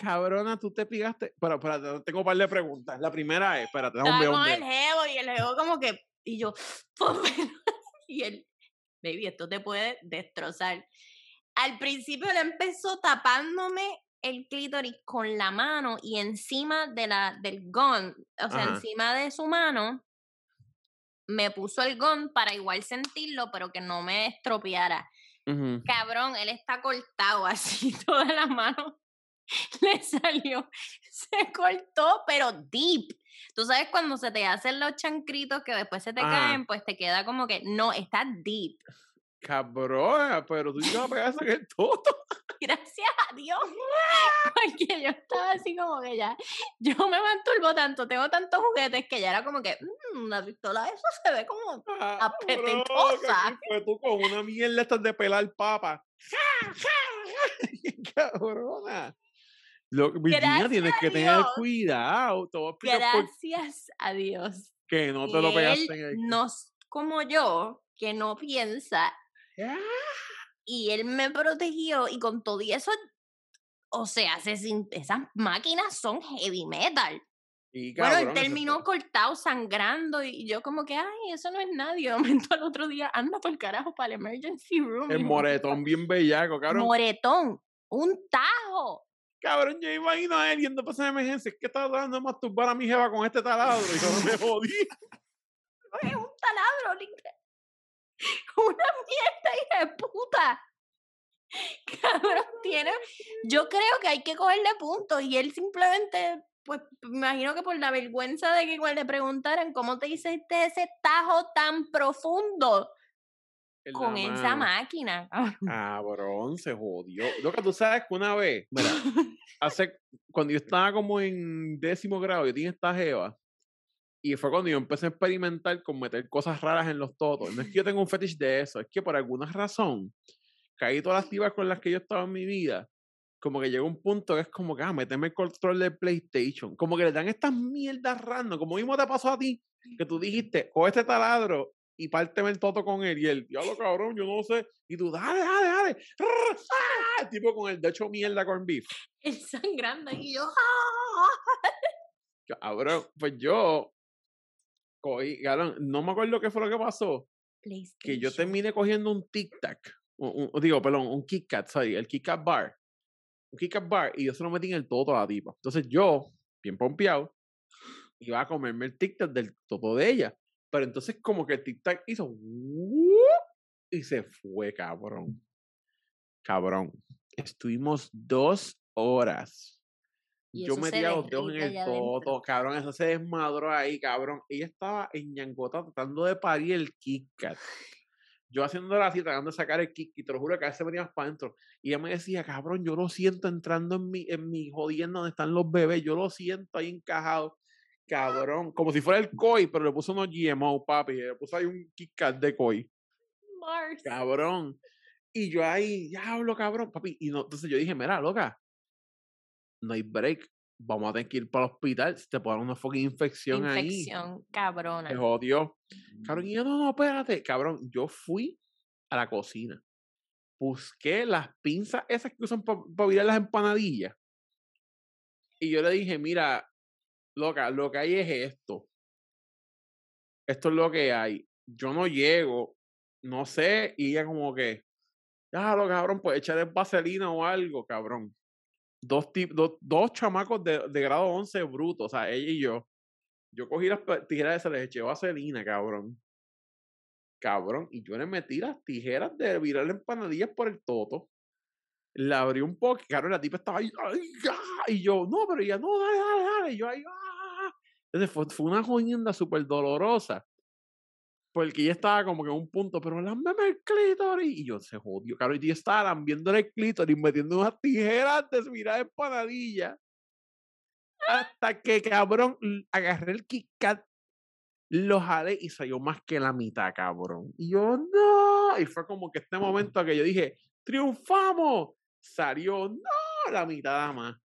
Cabrona, tú te pegaste. Pero espérate, tengo un par de preguntas. La primera es, espérate, dame un beón con el jevo y el jevo como que, y yo, *laughs* y él, baby, esto te puede destrozar. Al principio le empezó tapándome el clítoris con la mano y encima de la, del gun, o sea, Ajá. encima de su mano, me puso el gun para igual sentirlo, pero que no me estropeara. Cabrón, él está cortado *laughs* así, toda la mano *laughs* le salió, se cortó, pero deep. Tú sabes cuando se te hacen los chancritos que después se te Ajá. caen, pues te queda como que, no, está deep. Cabrona, pero tú vas a pegar eso en el toto. *laughs* Gracias a Dios. *laughs* Porque yo estaba así como que ya, yo me masturbo tanto, tengo tantos juguetes que ya era como que, "Mm, la pistola, eso se ve como Ah, Apetitosa. Fue tú con una mierda estas de pelar papa. Cabrona. Lo, Virginia, tienes Gracias que tener cuidado. Explicar por gracias a Dios. qué no te que lo él pegaste en el. no como yo, que no piensa Ah, y él me protegió y con todo y eso, o sea, se esas máquinas son heavy metal. y bueno, cabrón, él eso terminó fue- cortado, sangrando y yo como que, ay, eso no es nadie. *laughs* De momento al otro día, anda por carajo para el emergency room. El moretón bien bellaco, cabrón. Moretón, un tajo. Cabrón, yo imagino a él yendo a pasar emergencia. Que estaba tratando de masturbar a mi jeva con este taladro y yo me jodí. Es un taladro. *laughs* Una mierda, hija de puta. Cabrón, tiene. Yo creo que hay que cogerle puntos y él simplemente, pues, me imagino que por la vergüenza de que igual le preguntaran cómo te hiciste ese tajo tan profundo con esa máquina. cabrón. Cabrón, se jodió. Lo que tú *laughs* sabes que una vez, mira, hace, cuando yo estaba como en décimo grado, yo tenía esta jeva. Y fue cuando yo empecé a experimentar con meter cosas raras en los totos. No es que yo tenga un fetish de eso, es que por alguna razón, caí todas las tibas con las que yo estaba en mi vida, como que llegó un punto que es como que, ah, meteme el control de PlayStation. Como que le dan estas mierdas random, como mismo te pasó a ti, que tú dijiste, coge este taladro y párteme el toto con él. Y él, diablo cabrón, yo no sé. Y tú, dale, dale, dale. Rrr, ¡ah! El tipo con el de hecho mierda con beef. El sangrando y yo. *laughs* Cabrón, pues yo cogí, cabrón, no me acuerdo qué fue lo que pasó. Que yo terminé cogiendo un tic tac. Un, un- digo, perdón, un Kit Kat, sorry, el Kit Kat bar. Un Kit Kat bar y yo se lo metí en el toto a la tipa. Entonces yo, bien pompeado, iba a comerme el tic tac del toto de ella. Pero entonces como que el tic tac hizo y se fue, cabrón. Cabrón. Estuvimos dos horas. Yo metía los dedos en el toto, cabrón, eso se desmadró ahí, cabrón. Ella estaba en ñangota tratando de parir el Kit Kat. yo haciéndola así, tratando de sacar el kick, y te lo juro que a veces venía más para adentro. Y ella me decía, cabrón, yo lo siento entrando en mi, en mi jodiendo donde están los bebés, yo lo siento ahí encajado. Cabrón, como si fuera el COI, pero le puso unos GMO, papi, le puso ahí un kick de COI. Mars. Cabrón. Y yo ahí, diablo, cabrón, papi. Y no, entonces yo dije, mira, loca, no hay break. Vamos a tener que ir para el hospital. Si te ponen una fucking infección, ahí. Infección cabrona. Te jodió. Cabrón, y yo, no, no, espérate. Cabrón, yo fui a la cocina. Busqué las pinzas esas que usan para virar las empanadillas. Y yo le dije, mira, loca, lo que hay es esto. Esto es lo que hay. Yo no llego, no sé, y ella como que, ya, lo cabrón, pues echarle vaselina o algo, cabrón. Dos, tip, dos, dos chamacos de, de grado 11 brutos, o sea, ella y yo. Yo cogí las tijeras de se les eché vaselina, cabrón. Cabrón, y yo le metí las tijeras de virar empanadillas por el toto. La abrí un poco, cabrón, la tipa estaba ahí, ¡ay, y yo, no, pero ella, no, dale, dale, dale. Y yo ahí, ¡ah! Entonces fue, fue una jodienda súper dolorosa. Porque ella estaba como que en un punto, pero lámbeme el clítoris. Y yo se jodió, cabrón. Y yo estaba lambiendo el clítoris, metiendo unas tijeras de virar empanadilla. Hasta que, cabrón, agarré el Kit Kat, lo jalé y salió más que la mitad, cabrón. Y yo, no. Y fue como que este momento que yo dije, triunfamos. Salió, no, la mitad más.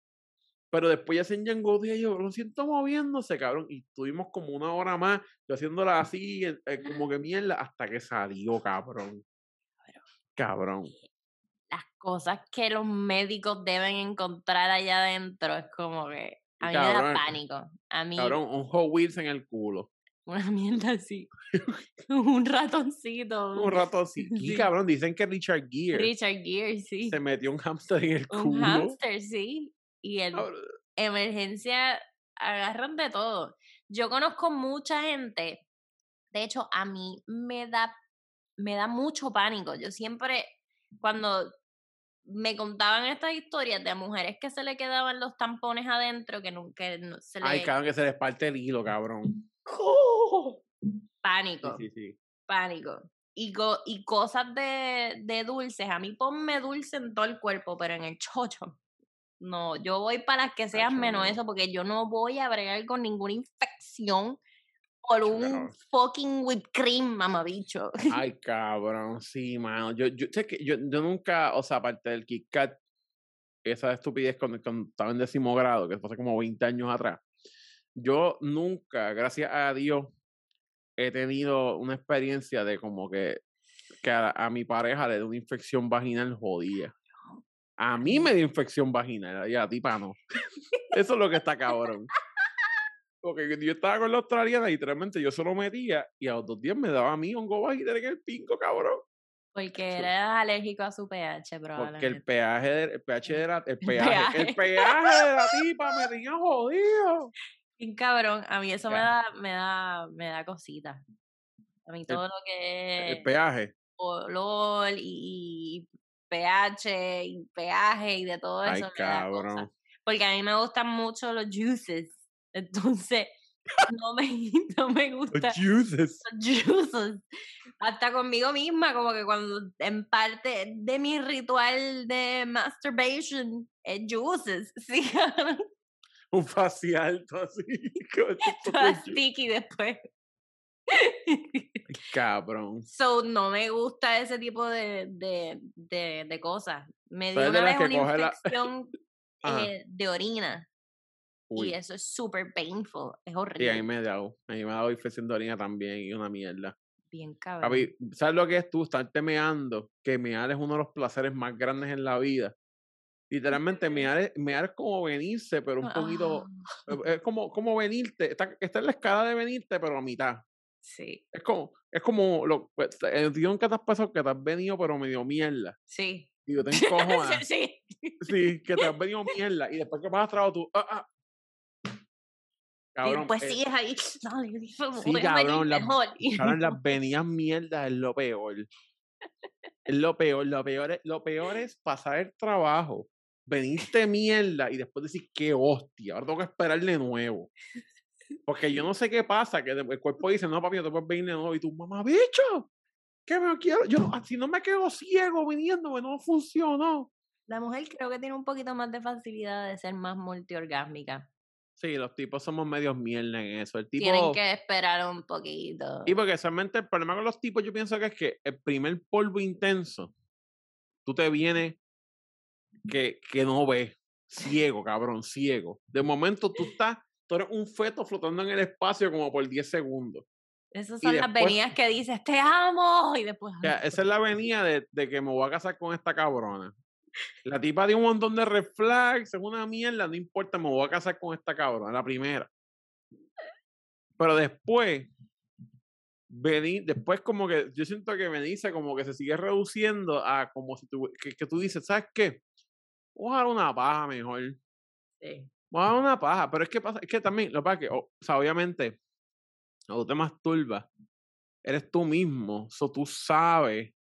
Pero después ya se engangó y yo lo siento moviéndose, cabrón. Y tuvimos como una hora más yo haciéndola así, eh, eh, como que mierda, hasta que salió, cabrón. Cabrón. Las cosas que los médicos deben encontrar allá adentro es como que a mí me da pánico. A mí. Cabrón, un Hot Wheels en el culo. *laughs* Una mierda así. un ratoncito. Un *laughs* ratoncito. Y cabrón, dicen que Richard Gere. Richard Gere, sí. Se metió un hamster en el culo. Un hamster, sí. Y en emergencia agarran de todo. Yo conozco mucha gente. De hecho, a mí me da, me da mucho pánico. Yo siempre, cuando me contaban estas historias de mujeres que se le quedaban los tampones adentro, que nunca se le... Ay, cabrón, que se les parte el hilo, cabrón. Pánico. Sí, sí, sí. Pánico. Y, y cosas de, de dulces. A mí ponme dulce en todo el cuerpo, pero en el chocho. No, yo voy para que sean menos eso, porque yo no voy a bregar con ninguna infección por un fucking whipped cream, mamabicho. Ay, cabrón, sí, mano. Yo, yo, sé que yo, yo nunca, o sea, aparte del Kit Kat, esa estupidez cuando, estaba en décimo grado, que fue hace como 20 años atrás, yo nunca, gracias a Dios, he tenido una experiencia de como que, que a, mi pareja le dio una infección vaginal jodida. A mí me dio infección vaginal y a ti, no. *laughs* Eso es lo que está cabrón. Porque yo estaba con la australiana y literalmente yo solo metía y a los dos días me daba a mí hongo vaginal en el pinco, cabrón. Porque eras alérgico a su pH, probablemente. Porque el pH, el pH de la, el pH, *laughs* el pH de la tipa me tenía jodido. Bien cabrón, a mí eso me da, me da, me da cositas. A mí todo lo que es. El peaje. Olor y, pH y peaje y de todo eso. Ay, cabrón. Porque a mí me gustan mucho los juices. *laughs* Entonces, no me, *laughs* no me gusta. Los juices. Los juices. Hasta conmigo misma, como que cuando en parte de mi ritual de masturbation es juices. *laughs* Sí, un facial, todo así. Todo sticky después. *laughs* Cabrón. So, no me gusta ese tipo de, de, de, de cosas. Me dio una vez una infección *laughs* eh, de orina. Y eso es súper painful. Es horrible. Sí, a mí me ha dado. A mí me ha dado infección de orina también y una mierda. Bien cabrón. ¿sabes lo que es tú? Estarte meando. Que mear es uno de los placeres más grandes en la vida. Literalmente, mear es, mear es como venirse, pero un poquito. Ah. Es como, como venirte. Está, está en la escala de venirte, pero a mitad. Sí. Es como, es como lo, pues, el guion que te has pasado que te has venido, pero medio mierda. Sí. Y yo te *laughs* encojo sí. Sí, que te has venido mierda. Y después que vas a trabajo tú. Ah, ah. Cabrón, pues eh, sigues ahí. *laughs* No, sí, cabrón, las, cabrón, las venidas mierdas es lo peor. *laughs* Es lo peor. Lo peor es, lo peor es pasar el trabajo veniste mierda y después decir, qué hostia, ahora tengo que esperar de nuevo. Porque yo no sé qué pasa, que el cuerpo dice, no, papi, no te puedes venir de nuevo. Y tú, mamá, bicho, ¿Qué me quiero? Yo, si no me quedo ciego viniendo, no funcionó. La mujer creo que tiene un poquito más de facilidad de ser más multiorgásmica. Sí, los tipos somos medios mierda en eso. El tipo, Tienen que esperar un poquito. Y porque realmente el problema con los tipos yo pienso que es que el primer polvo intenso, tú te vienes que, que no ves, ciego, cabrón, ciego. De momento tú *laughs* estás, tú eres un feto flotando en el espacio como por 10 segundos. Esas son las venidas que dices, te amo, y después... esa es la venida de, de, que me voy a casar con esta cabrona. La tipa dio un montón de reflex, es una mierda, no importa, me voy a casar con esta cabrona, la primera. Pero después, venir, después como que, yo siento que me dice como que se sigue reduciendo a como si tú, que, que tú dices, ¿sabes qué? Vamos a dar una paja mejor. Sí. Vamos a dar una paja, pero es que pasa, es que también, lo que pasa es que, o sea, obviamente, cuando te masturbas, eres tú mismo, so tú sabes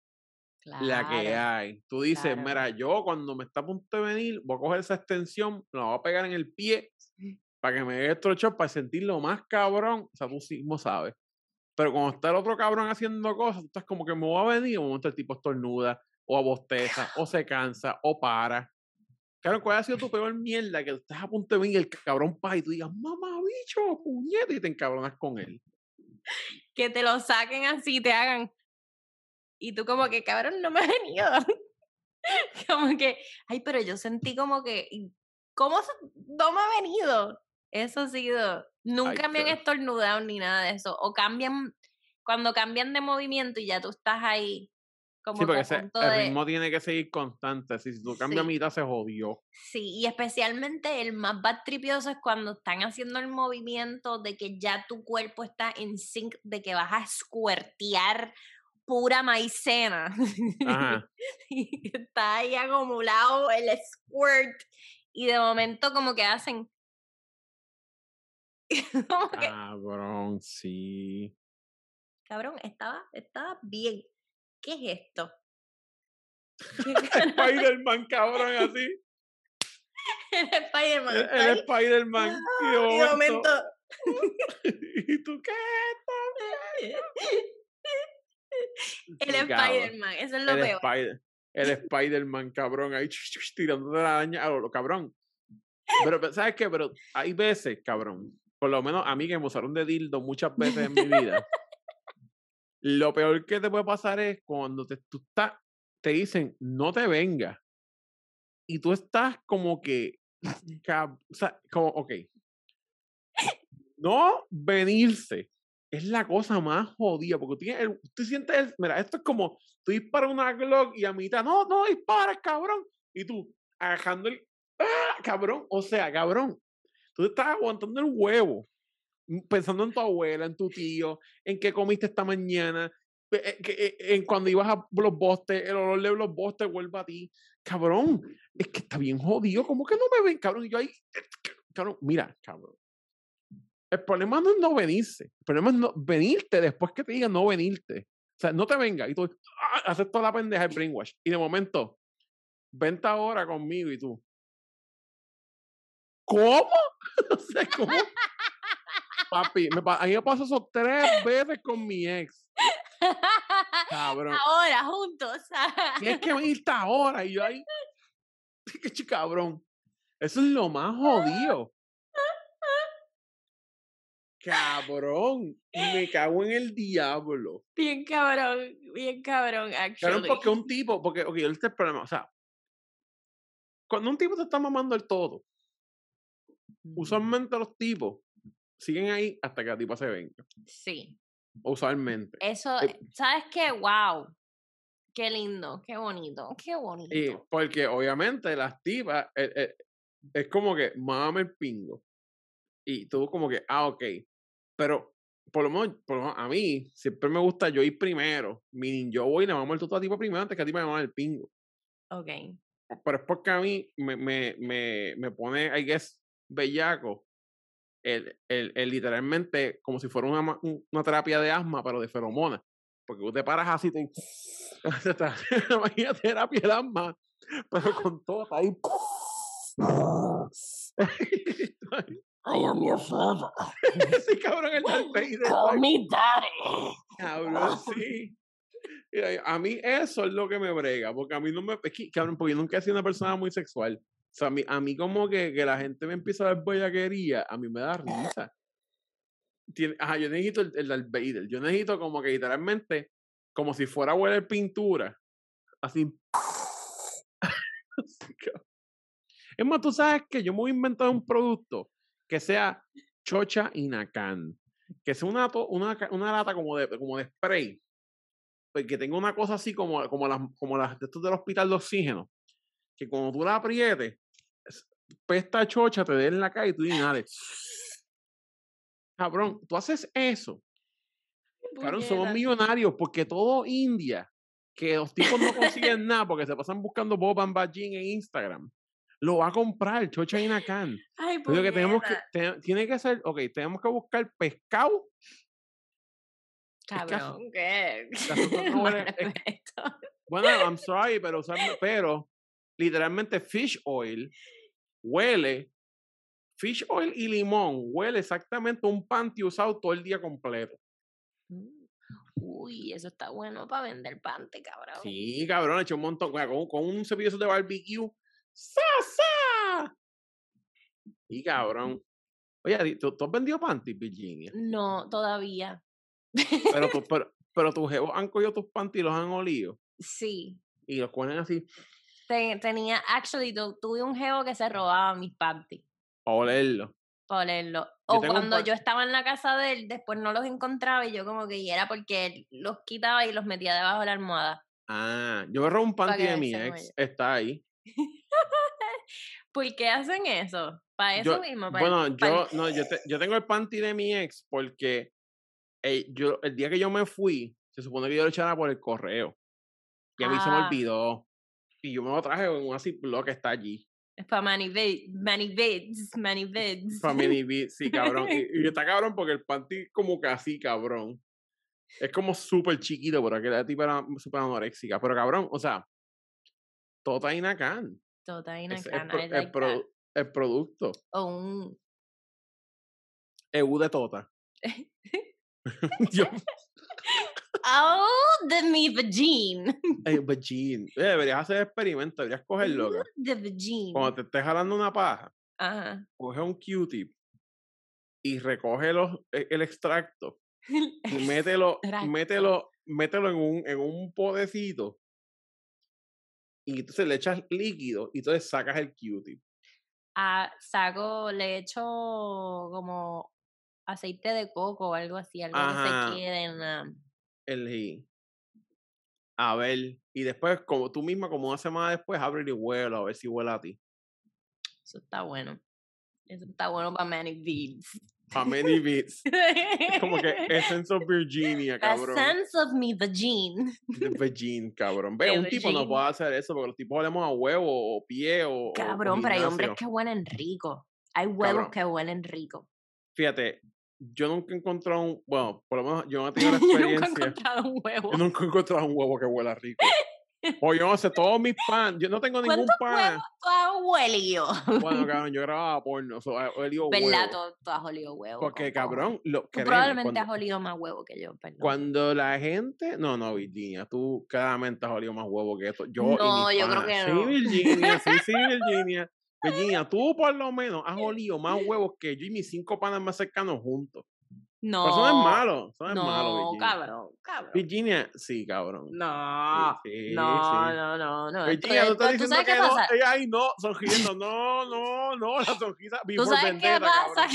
claro, la que hay. Tú dices, claro. mira, yo cuando me está a punto de venir, voy a coger esa extensión, la voy a pegar en el pie para que me dé estos shock, para sentirlo más cabrón. O sea, tú mismo sabes. Pero cuando está el otro cabrón haciendo cosas, tú estás como que me voy a venir, un momento el tipo estornuda, o abosteza, o se cansa, o para. Claro, ¿cuál ha sido tu peor mierda? Que estás a punto de venir el cabrón pa y tú digas, mamá, bicho, puñete, y te encabronas con él. Que te lo saquen así, te hagan. Y tú como que, cabrón, no me ha venido. *laughs* como que, ay, pero yo sentí como que, ¿cómo no me ha venido? Eso ha sido, nunca Ay, me han estornudado ni nada de eso. O cambian, cuando cambian de movimiento y ya tú estás ahí como Sí, que porque ese- el de... ritmo tiene que seguir constante. Si, si tú cambias Sí. mitad, se jodió. Sí, y especialmente el más bad tripioso es cuando están haciendo el movimiento de que ya tu cuerpo está en sync, de que vas a squirtear pura maicena. Ajá. *laughs* y está ahí acumulado el squirt. Y de momento como que hacen... *laughs* como que, Cabrón, sí. cabrón, estaba, estaba bien. ¿Qué es esto? *laughs* Spider-Man, cabrón, así. El Spider-Man El, el Spider-Man. *laughs* Y de momento. *laughs* ¿Y tú qué? El. Spider-Man, eso es lo El, peor. Spider, el Spider-Man, cabrón, ahí tirando de la araña a lo, cabrón. Pero, pero, ¿sabes qué? Pero hay veces, cabrón, por lo menos a mí que me usaron de dildo muchas veces en mi vida, lo peor que te puede pasar es cuando te, tú estás, te dicen, no te vengas. Y tú estás como que, o sea, como, ok. No venirse es la cosa más jodida, porque tú, tienes el- tú sientes, el- mira, esto es como, tú disparas una Glock y a mitad, no, no disparas, cabrón. Y tú, agajando el, ¡ah, cabrón! O sea, cabrón, tú te estás aguantando el huevo, pensando en tu abuela, en tu tío, en qué comiste esta mañana, eh, eh, en cuando ibas a los bostes, el olor de los bostes vuelve a ti. Cabrón, es que está bien jodido, ¿cómo que no me ven, cabrón? Y yo ahí, cabrón, mira, cabrón. El problema no es no venirse, el problema es no venirte después que te digan no venirte. O sea, no te venga y tú ¡ah! haces toda la pendeja el brainwash. Y de momento, vente ahora conmigo y tú. ¿Cómo? *laughs* o sea, ¿cómo? Papi, me, a mí me pasó eso tres veces con mi ex. Cabrón. Ahora, juntos. Tienes que venirte ahora. Y yo ahí. *laughs* Qué cabrón. Eso es lo más jodido. Cabrón. Me cago en el diablo. bien cabrón, bien cabrón, Cabrón, actually. porque un tipo, porque, ok, este es el problema. O sea, cuando un tipo te está mamando el todo, usualmente los tipos siguen ahí hasta que la tipa se venga. Sí, Usualmente. eso, Eh, ¿sabes qué? Wow, qué lindo, qué bonito, qué bonito. Y porque obviamente las tipas eh, eh, es como que mame el pingo. Y tú como que, ah, ok. Pero por lo menos, por lo menos a mí siempre me gusta yo ir primero. Meaning, yo voy y le mamo el toto a la tipa primero antes que a la tipa me mame el pingo. Ok, Pero es porque a mí me, me, me, me pone, I guess, bellaco. El, el, el literalmente como si fuera una, una terapia de asma, pero de feromonas. Porque tú te paras así, te, imagina *laughs* terapia de asma, pero con todo ahí. I am your father. Ese cabrón el Darth Call me daddy. cabrón, sí. a mí eso es lo que me brega, porque a mí no me, es que, cabrón, porque yo nunca he sido una persona muy sexual. O a mí, a mí como que, que la gente me empieza a ver bellaquería, a mí me da risa. Ajá, yo necesito el, el. Yo necesito como que literalmente, como si fuera a hueler pintura. Así. *laughs* Es más, tú sabes que yo me voy a inventar un producto que sea chocha y nacan. Que sea una, una, una lata como de, como de spray. Que tenga una cosa así como, como las, como las de estos del hospital de oxígeno. Que cuando tú la aprietes, es- pesta chocha, te dé en la cara y tú inhales. Cabrón, tú haces eso. Cabrón, somos millonarios porque todo India, que los tipos no consiguen nada porque se pasan buscando Bob and Bajin en Instagram, lo va a comprar, Chocha y Nakan. *laughs* Ay, digo que tenemos que, te- tiene que ser, ok, tenemos que buscar pescado. que Cabrón, ¿qué? *laughs* no es- efecto. Bueno, I'm sorry, pero literalmente fish oil huele, fish oil y limón huele exactamente un panty usado todo el día completo. Mm. Uy, eso está bueno para vender panty, cabrón. Sí, cabrón, he hecho un montón. Con, un cepillo de barbecue. ¡Sa, sa! Y cabrón. Oye, ¿tú, tú has vendido panties, Virginia? No, todavía. Pero, tú- *laughs* pero, pero tus jevos han cogido tus panties y los han olido. Sí. Y los ponen así tenía, actually, tu- tuve un geo que se robaba mis panties a olerlo. para olerlo. O cuando yo estaba en la casa de él, después no los encontraba y yo como que y era porque él los quitaba y los metía debajo de la almohada. Ah, yo me robé un panty de mi ex. Está ahí. *laughs* ¿Por qué hacen eso? Para eso Yo- mismo. para el- bueno, para yo, el- no, yo, te- yo tengo el panty de mi ex porque eh, yo, el día que yo me fui, se supone que yo lo echara por el correo. Y a mí se me Ah. olvidó. Y yo me lo traje en un Ziploc que está allí. Es para Manivids, Manivids, Manivids. Para mini beat, sí, cabrón. Y, y está cabrón porque el panty como que así, cabrón. Es como súper chiquito, pero aquella tipa era súper anoréxica. Pero cabrón, o sea, Tota Inacan. Totaina Es el, pro- like el producto. O un... EU de Tota. *laughs* *laughs* yo, Oh, the me vagine. *laughs* eh, vagin. Eh, deberías hacer experimento, deberías coger loca. The vagine. Cuando te estés jalando una paja, Ajá. coge un Q-tip y recoge los, e- el extracto *laughs* y mételo, Extracto. mételo, mételo en un, en un podecito y entonces le echas líquido y entonces sacas el Q-tip. Ah, saco, le echo como aceite de coco o algo así, algo que se quede en la... El ghee. A ver, y después, como tú misma, como una semana después, abre y huele a ver si huele a ti. Eso está bueno. Eso está bueno para Manny Beads. A many. Es como que *laughs* Essence of Virginia, cabrón. sense of me. De Virgin, cabrón. Ve, un tipo no Virgin. puede hacer eso porque los tipos olemos a huevo o pie o. Cabrón, pero hay hombres que huelen rico. Hay huevos Cabrón. que huelen rico. Fíjate, yo nunca he encontrado un. Bueno, por lo menos yo no he *laughs* tenido la Yo nunca he experiencia. encontrado un huevo. Yo nunca he encontrado un huevo que huela rico. *laughs* O yo no sé, todos mis pan, yo no tengo ningún ¿Cuántos pan. huevos tú has huelido? Bueno, *laughs* cabrón, yo grababa porno, so, he olido ¿Verdad? huevo. Tú, tú has olido huevo. Porque, cabrón, lo, Tú créeme, probablemente cuando, has olido más huevo que yo, perdón. cuando la gente. No, no, Virginia, tú claramente has olido más huevo que esto. Yo y No, mis yo creo que Sí, no. Virginia, sí, sí, Virginia. Virginia, tú por lo menos has olido más huevos que yo y mis cinco panas más cercanos juntos. No. Pero eso no es malo, eso no es No, malo, Virginia. cabrón, cabrón. Virginia, sí, cabrón. No. Sí, sí, no, sí. no, no, no. Virginia, tú estás diciendo que no, ella ahí no, sonriendo, *laughs* no, no, no, la sonrisa, ¿Tú sabes qué pasa?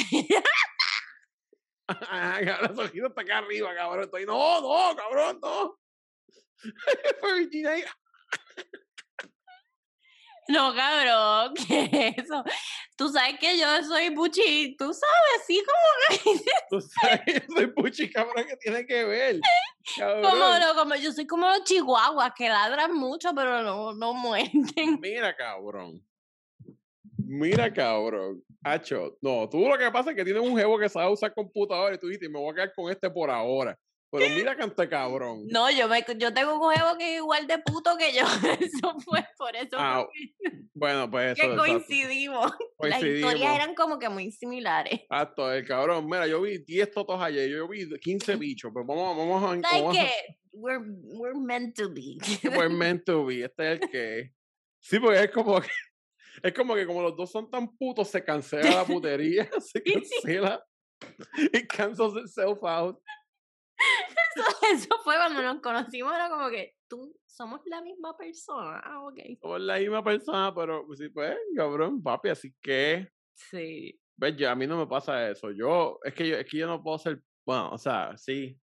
*laughs* la sonrisa está acá arriba, cabrón, estoy, no, no, cabrón, no. *laughs* Fue Virginia ahí, No, cabrón, *laughs* ¿qué es eso? Tú sabes que yo soy buchi, tú sabes, sí, como que, *laughs* tú sabes, yo soy puchi, cabrón, que tiene que ver, como, lo- como yo soy como los chihuahuas que ladran mucho, pero no, no muerden. *laughs* Mira, cabrón. Mira, cabrón. Hacho, no, tú lo que pasa es que tienes un jevo que sabe usar computadora y tú dices, me voy a quedar con este por ahora. Pero mira cante cabrón. No, yo me, yo tengo un juego que es igual de puto que yo. *laughs* Eso fue por eso Ah, Bueno, pues *laughs* que eso. exacto. coincidimos. *laughs* Las historias Coincidimos. eran como que muy similares. Exacto, el cabrón. Mira, yo vi 10 totos ayer, yo vi 15 bichos. Pues vamos, vamos a. ¿Sabes vamos a- qué? we're, we're meant to be. we're meant to be. Este es el que. Sí, porque es como que. Es como que como los dos son tan putos, se cancela la putería, se cancela. It cancels itself out. Eso, *laughs* eso, fue cuando nos conocimos, era como que tú somos la misma persona. Ah, ok. Somos la misma persona, pero pues sí, pues, cabrón, papi, así que. Sí. Ves, ya a mí no me pasa eso. Yo, es que yo, es que yo no puedo ser, bueno, o sea, sí.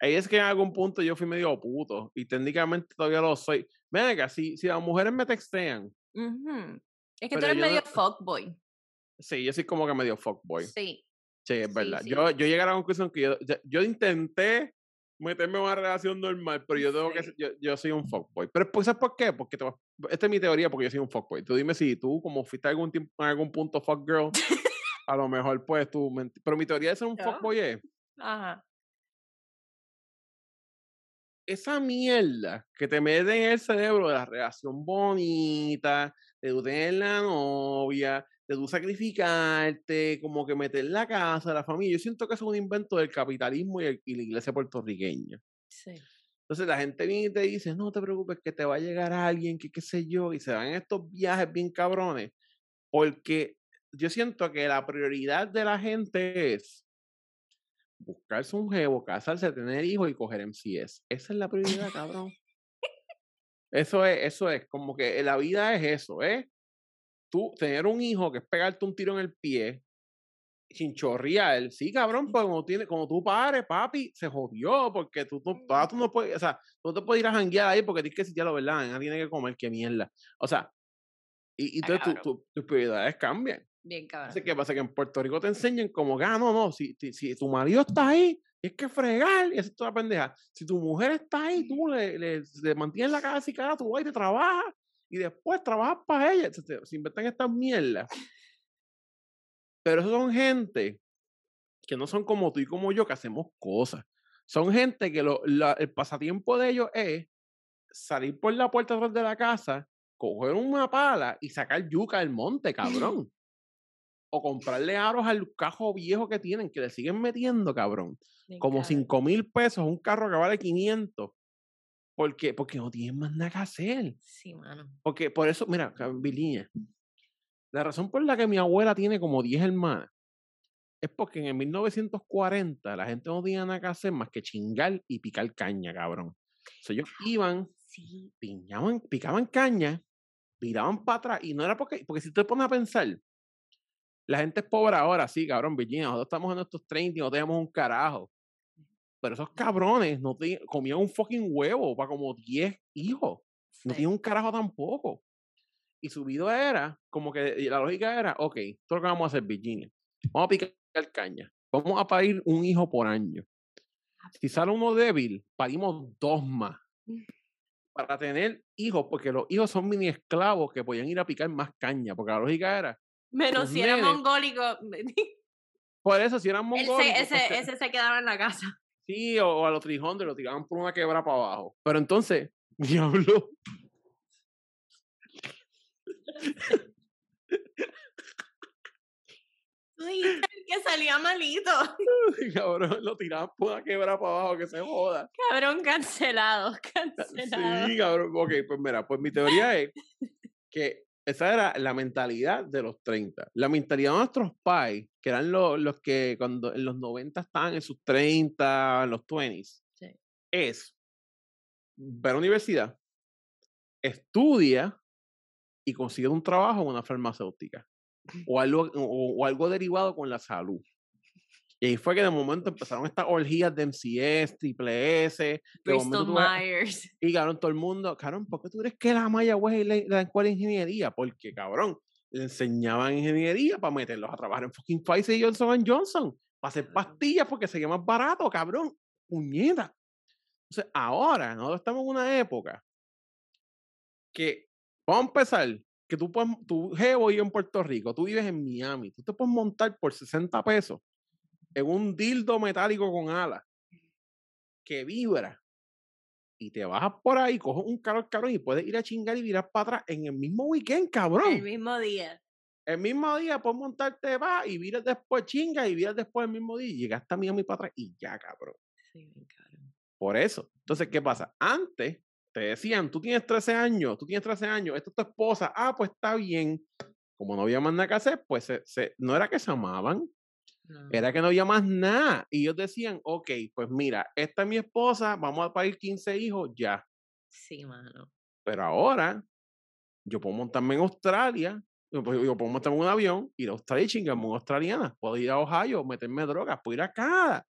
Ahí es que en algún punto yo fui medio puto y técnicamente todavía lo soy. Venga, si, si las mujeres me textean. Es que tú eres medio fuckboy. Sí, yo soy como que medio fuckboy. Sí. Sí, es verdad. Yo, yo llegué a la conclusión que yo, yo, intenté meterme en una relación normal, pero yo tengo que yo, yo, soy un fuckboy. Pero pues, ¿sabes por qué? Porque esta es mi teoría, porque yo soy un fuckboy. Tú dime si tú, como fuiste algún tiempo, en algún punto fuckgirl, *laughs* a lo mejor pues tú... Pero mi teoría de ser un fuckboy es... Ajá. Esa mierda que te mete en el cerebro de la relación bonita, de tú tener la novia, de tú sacrificarte, como que meter la casa, la familia. Yo siento que eso es un invento del capitalismo y, la iglesia puertorriqueña. Sí. Entonces la gente viene y te dice, no te preocupes que te va a llegar alguien, que qué sé yo, y se van estos viajes bien cabrones, porque yo siento que la prioridad de la gente es buscarse un jevo, casarse, tener hijos y coger MCS. Esa es la prioridad, *laughs* cabrón. Eso es, eso es, como que la vida es eso, ¿eh? Tú tener un hijo que es pegarte un tiro en el pie, sin chorrear, sí, cabrón, pues como, tiene, como tú pares, papi, se jodió, porque tú, tú, tú no puedes, o sea, tú no te puedes ir a janguear ahí porque tienes que si ya lo verdad, nadie tiene que comer, qué mierda. O sea, y, y entonces tus prioridades cambian. Bien, cabrón. Así que pasa que en Puerto Rico te enseñan como ah, no, no, si, si, tu marido está ahí, es que fregar, y eso es toda pendeja. Si tu mujer está ahí, tú le, le, mantienes la casa y cara, tú vas y te trabajas, y después trabajas para ella. Se, se inventan estas mierdas. Pero eso son gente que no son como tú y como yo que hacemos cosas. Son gente que lo, el pasatiempo de ellos es salir por la puerta atrás de la casa, coger una pala y sacar yuca del monte, cabrón o comprarle aros al cajo viejo que tienen, que le siguen metiendo, cabrón. como 5 mil pesos, un carro que vale 500. ¿Por qué? Porque no tienen más nada que hacer. Sí, mano. Porque por eso, mira, Biliña, la razón por la que mi abuela tiene como 10 hermanas es porque en el 1940 la gente no tenía nada que hacer más que chingar y picar caña, cabrón. O sea, ellos iban, sí. piñaban, picaban caña, viraban para atrás, y no era porque, porque si te pones a pensar, la gente es pobre ahora, sí, cabrón, Virginia. Nosotros estamos en nuestros 30 y no tenemos un carajo. Pero esos cabrones no comían un fucking huevo para como 10 hijos. No tienen un carajo tampoco. Y su vida era, como que la lógica era, ok, esto lo que vamos a hacer, Virginia. Vamos a picar caña. Vamos a parir un hijo por año. Si sale uno débil, parimos dos más. Mm. Para tener hijos, porque los hijos son mini esclavos que podían ir a picar más caña. Porque la lógica era, Menos si era mongólico. Por eso, si eran mongólicos. Ese, ese, pues, ese, se quedaba en la casa. Sí, o, a los trijondes lo tiraban por una quebra para abajo. Pero entonces, *laughs* diablo. que salía malito. *laughs* Cabrón, lo tiraban por una quebra para abajo, que se joda. Cabrón, cancelado, cancelado. Sí, cabrón. Ok, pues mira, pues mi *laughs* teoría es que esa era la mentalidad de los 30. La mentalidad de nuestros pais, que eran los, los que cuando en los 90 estaban en sus 30, en los 20s, es ver a la universidad, estudia y consigue un trabajo en una farmacéutica o algo, o algo derivado con la salud. Y ahí fue que de momento empezaron estas orgías de MCS, Triple S. Bristol Myers. Y cabrón, todo el mundo, cabrón, ¿por qué tú crees que la Maya West la, la escuela de ingeniería? Porque, cabrón, le enseñaban ingeniería para meterlos a trabajar en fucking Pfizer y Johnson Johnson. Para hacer pastillas porque sería más barato, cabrón. Puñeta. Entonces, ahora, nosotros estamos en una época que, vamos a empezar, que tú puedes, tú, Jevo, en Puerto Rico, tú vives en Miami, tú te puedes montar por 60 pesos en un dildo metálico con alas que vibra y te bajas por ahí, coges un carro cabrón y puedes ir a chingar y virar para atrás en el mismo weekend, cabrón. El mismo día. El mismo día puedes montarte, va y viras después chinga y viras después el mismo día y llegas también a mi para atrás y ya, cabrón. Sí, cabrón. Por eso. Entonces, ¿qué pasa? Antes te decían, tú tienes 13 años, tú tienes 13 años, esta es tu esposa, ah, pues está bien. Como no había más nada que hacer, pues se, no era que se amaban, era que no había más nada. Y ellos decían, ok, pues mira, esta es mi esposa, vamos a parir 15 hijos, ya. Sí, mano. Pero ahora, yo puedo montarme en Australia, yo puedo montarme en un avión, ir a Australia y chingarme una australiana. Puedo ir a Ohio, meterme drogas, puedo ir acá.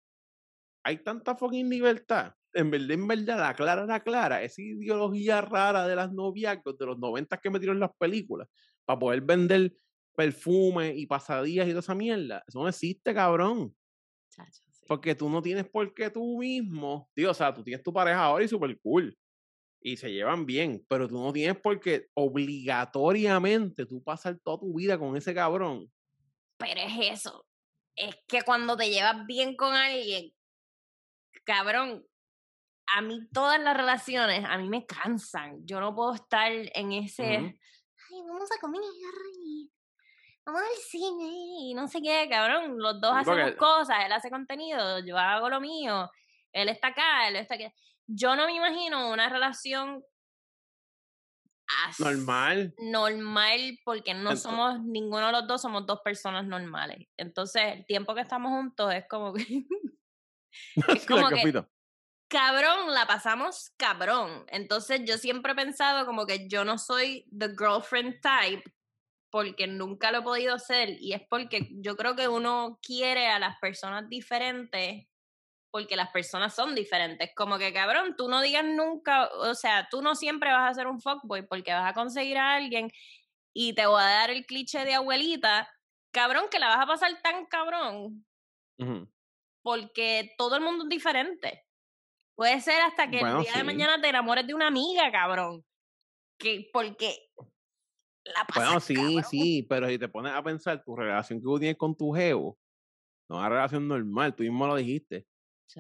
Hay tanta fucking libertad. En verdad, en verdad, la clara, la clara, esa ideología rara de las noviazgos de los 90 que metieron en las películas, para poder vender perfume y pasadillas y toda esa mierda. Eso no existe, cabrón. Porque tú no tienes por qué tú mismo, tío, o sea, tú tienes tu pareja ahora y súper cool. Y se llevan bien, pero tú no tienes por qué obligatoriamente tú pasar toda tu vida con ese cabrón. Pero es eso. Es que cuando te llevas bien con alguien, cabrón, a mí todas las relaciones, a mí me cansan. Yo no puedo estar en ese, ay, vamos a comer vamos al cine y no sé qué, cabrón. Los dos hacemos cosas, él hace contenido, yo hago lo mío, él está acá, él está aquí. Yo no me imagino una relación normal. Normal, porque no somos, ninguno de los dos somos dos personas normales. Entonces, el tiempo que estamos juntos es como que. *laughs* es como que cabrón, la pasamos cabrón. Entonces, yo siempre he pensado como que yo no soy the girlfriend type porque nunca lo he podido hacer y es porque yo creo que uno quiere a las personas diferentes porque las personas son diferentes. Como que, cabrón, tú no digas nunca, o sea, tú no siempre vas a ser un fuckboy porque vas a conseguir a alguien y te voy a dar el cliché de abuelita, cabrón, que la vas a pasar tan cabrón. Porque todo el mundo es diferente. Puede ser hasta que el día de mañana te enamores de una amiga, cabrón. Que, porque bueno, sí, sí, pero si te pones a pensar, tu relación que tú tienes con tu geo, no es una relación normal, tú mismo lo dijiste.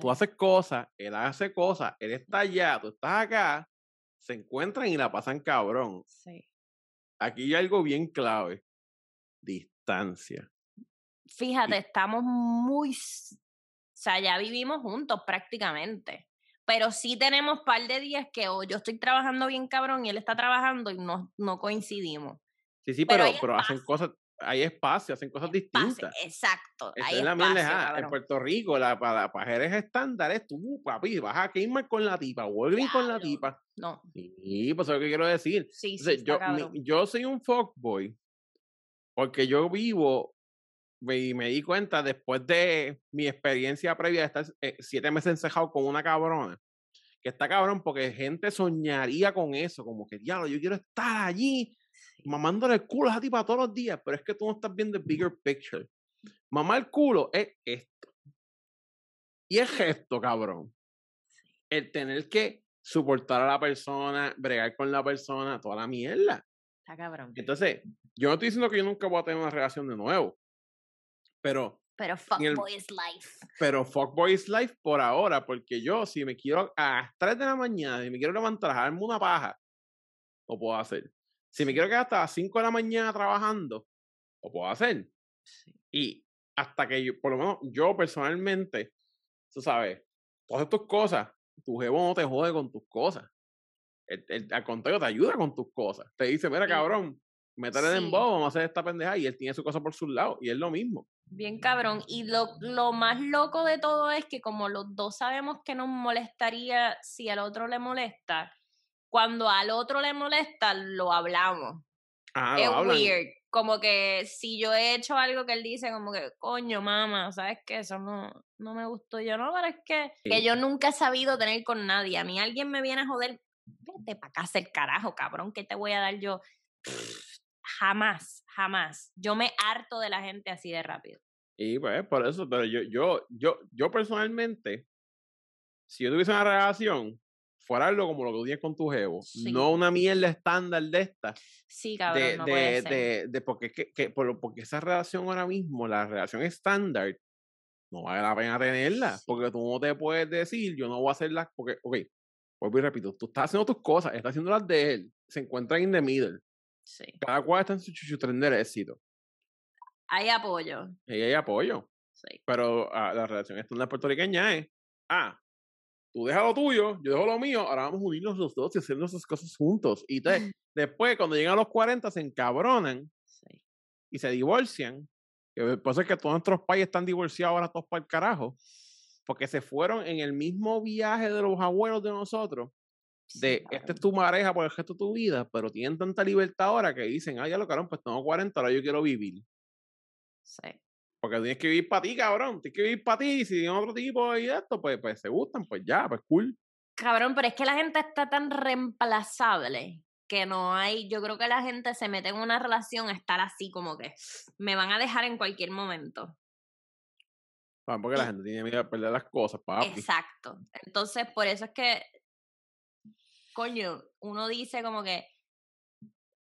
Tú haces cosas, él hace cosas, él está allá, tú estás acá, se encuentran y la pasan cabrón. Sí. Aquí hay algo bien clave, distancia. Fíjate, estamos muy, o sea, ya vivimos juntos prácticamente pero sí tenemos par de días que o yo estoy trabajando bien cabrón y él está trabajando y no, no coincidimos. Sí, sí, pero, pero, hacen cosas, hay espacio, hacen cosas distintas. exacto. Hay la espacio, en Puerto Rico, la, para, para estándares, tú, papi, vas a quemar con la tipa, Walgreens con la tipa. No. Sí, pues eso es lo que quiero decir. Sí, sí, yo, yo soy un fuckboy porque yo vivo y me di cuenta después de mi experiencia previa de estar eh, siete meses encejado con una cabrona, que está cabrón porque gente soñaría con eso, como que, diablo, yo quiero estar allí mamándole el culo a esa tipa todos los días, pero es que tú no estás viendo el bigger picture. Mamá el culo es esto. Y es esto, cabrón. El tener que soportar a la persona, bregar con la persona, toda la mierda. Está cabrón. Entonces, yo no estoy diciendo que yo nunca voy a tener una relación de nuevo. Pero. Pero fuckboy is life. Pero fuckboy is life por ahora, porque yo, si me quiero a las 3 de la mañana y me quiero levantar a darme una paja, lo puedo hacer. Si me quiero quedar hasta las 5 de la mañana trabajando, lo puedo hacer. Y hasta que yo, por lo menos yo personalmente, tú sabes, todas tus cosas, tu jevo no te jode con tus cosas. al contrario, te ayuda con tus cosas. Te dice, mira, cabrón, métale en bobo, vamos a hacer esta pendeja. Y él tiene su cosa por su lado. Y es lo mismo. Bien cabrón. Y lo, lo más loco de todo es que como los dos sabemos que nos molestaría si al otro le molesta, cuando al otro le molesta, lo hablamos. Ah, es weird. Como que si yo he hecho algo que él dice, como que, coño, mamá, ¿sabes qué? Eso no, no me gustó. Yo no, pero es que, que yo nunca he sabido tener con nadie. A mí alguien me viene a joder, vete para casa el carajo, cabrón, ¿qué te voy a dar yo? Jamás, jamás. Yo me harto de la gente así de rápido. Y pues, por eso, pero yo, yo, yo, yo personalmente, si yo tuviese una relación, fuera algo como lo que tienes con tu jevo, no una mierda estándar de esta. Sí, cabrón, de, no de, puede ser. de, de, porque, que, que, porque esa relación ahora mismo, la relación estándar, no vale la pena tenerla, porque tú no te puedes decir, yo no voy a hacer las, porque, ok, vuelvo y repito, tú estás haciendo tus cosas, estás haciendo las de él, se encuentran in the middle. Sí. Cada cual está en su chuchu tren de éxito. Hay apoyo. Y hay apoyo. Sí. Pero uh, la relación estándar puertorriqueña es, ah, tú dejas lo tuyo, yo dejo lo mío, ahora vamos a unirnos los dos y hacer nuestras cosas juntos. Y te, *laughs* después, cuando llegan a los 40, se encabronan y se divorcian. Por eso es que todos nuestros países están divorciados ahora todos para el carajo. Porque se fueron en el mismo viaje de los abuelos de nosotros. De esta es tu pareja por el resto de tu vida, pero tienen tanta libertad ahora que dicen, ah, ya lo cabrón, pues tengo 40, ahora yo quiero vivir. Sí. Porque tienes que vivir para ti, cabrón. Tienes que vivir para ti. Si tienen otro tipo y esto, pues, pues se gustan, pues ya, pues cool. Cabrón, pero es que la gente está tan reemplazable que no hay, yo creo que la gente se mete en una relación a estar así como que me van a dejar en cualquier momento. Porque la gente tiene miedo a perder las cosas, papi. Exacto. Entonces, por eso es que, coño, uno dice como que